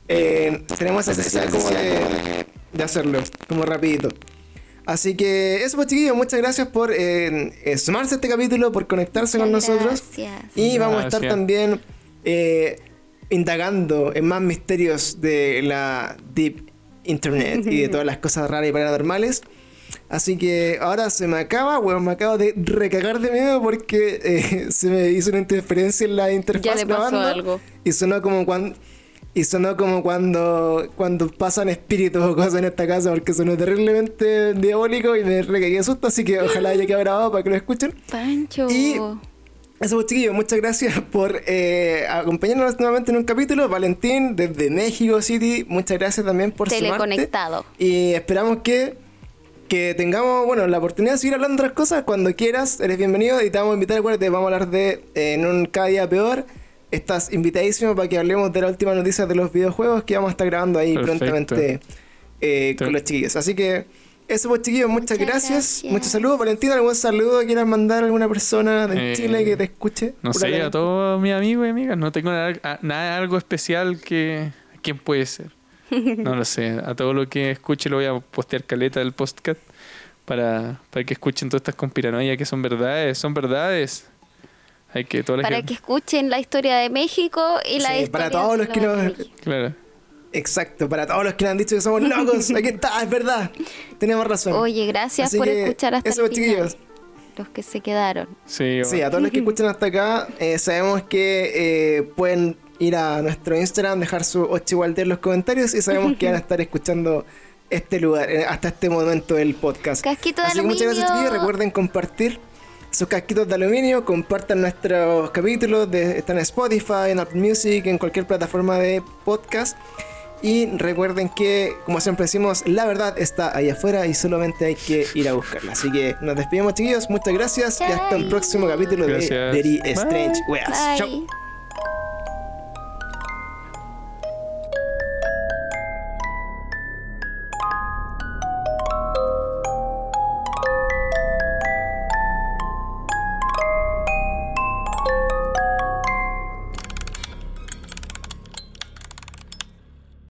eh, tenemos esa necesidad como de, hacerlo, como rapidito. Así que eso pues chiquillos, muchas gracias por eh, eh, sumarse a este capítulo, por conectarse con nosotros. Y vamos a estar también indagando en más misterios de la Deep Internet y de todas las cosas raras y paranormales. Así que ahora se me acaba, weón, me acabo de recagar de miedo porque eh, <laughs> se me hizo una interferencia en la interfaz ya le pasó algo. y sonó como cuando y sonó como cuando cuando pasan espíritus o cosas en esta casa porque sonó terriblemente diabólico y me recagué de susto, así que ojalá haya quedado grabado para que lo escuchen. Pancho. Y eso pues chiquillos, muchas gracias por eh, acompañarnos nuevamente en un capítulo. Valentín, desde México City, muchas gracias también por Teleconectado. Y esperamos que que tengamos, bueno, la oportunidad de seguir hablando de otras cosas. Cuando quieras, eres bienvenido y te vamos a invitar, acuérdate, vamos a hablar de eh, En un cada día peor. Estás invitadísimo para que hablemos de la última noticia de los videojuegos que vamos a estar grabando ahí prontamente eh, con los chiquillos. Así que eso pues chiquillos, muchas, gracias. Muchos saludos. Valentina, ¿algún saludo quieras mandar a alguna persona de eh, Chile que te escuche? No sé, a todos mis amigos y amigas. No tengo nada, nada algo especial que... ¿Quién puede ser? <laughs> No lo sé. A todo lo que escuche lo voy a postear caleta del podcast para, para que escuchen todas estas conspiranoias que son verdades. Son verdades. Hay que para que escuchen la historia de México y la historia para todos los que nos claro. Exacto para todos los que nos han dicho que somos locos. <laughs> Aquí está es verdad. Tenemos razón. Oye gracias por escuchar hasta eso, el final. los que se quedaron. Sí, sí a todos los que <laughs> escuchan hasta acá eh, sabemos que eh, pueden ir a nuestro Instagram, dejar su Ochiwalder en los comentarios y sabemos que van a <laughs> estar escuchando este lugar, eh, hasta este momento del podcast. Casquito de Así Que muchas gracias, chicos. Recuerden compartir sus casquitos de aluminio, compartan nuestros capítulos, de, están en Spotify, en Apple Music, en cualquier plataforma de podcast. Y recuerden que, como siempre decimos, la verdad está ahí afuera y solamente hay que ir a buscarla. Así que nos despedimos, chiquillos. Muchas gracias y hasta el próximo capítulo de Very Strange Weas. Chao.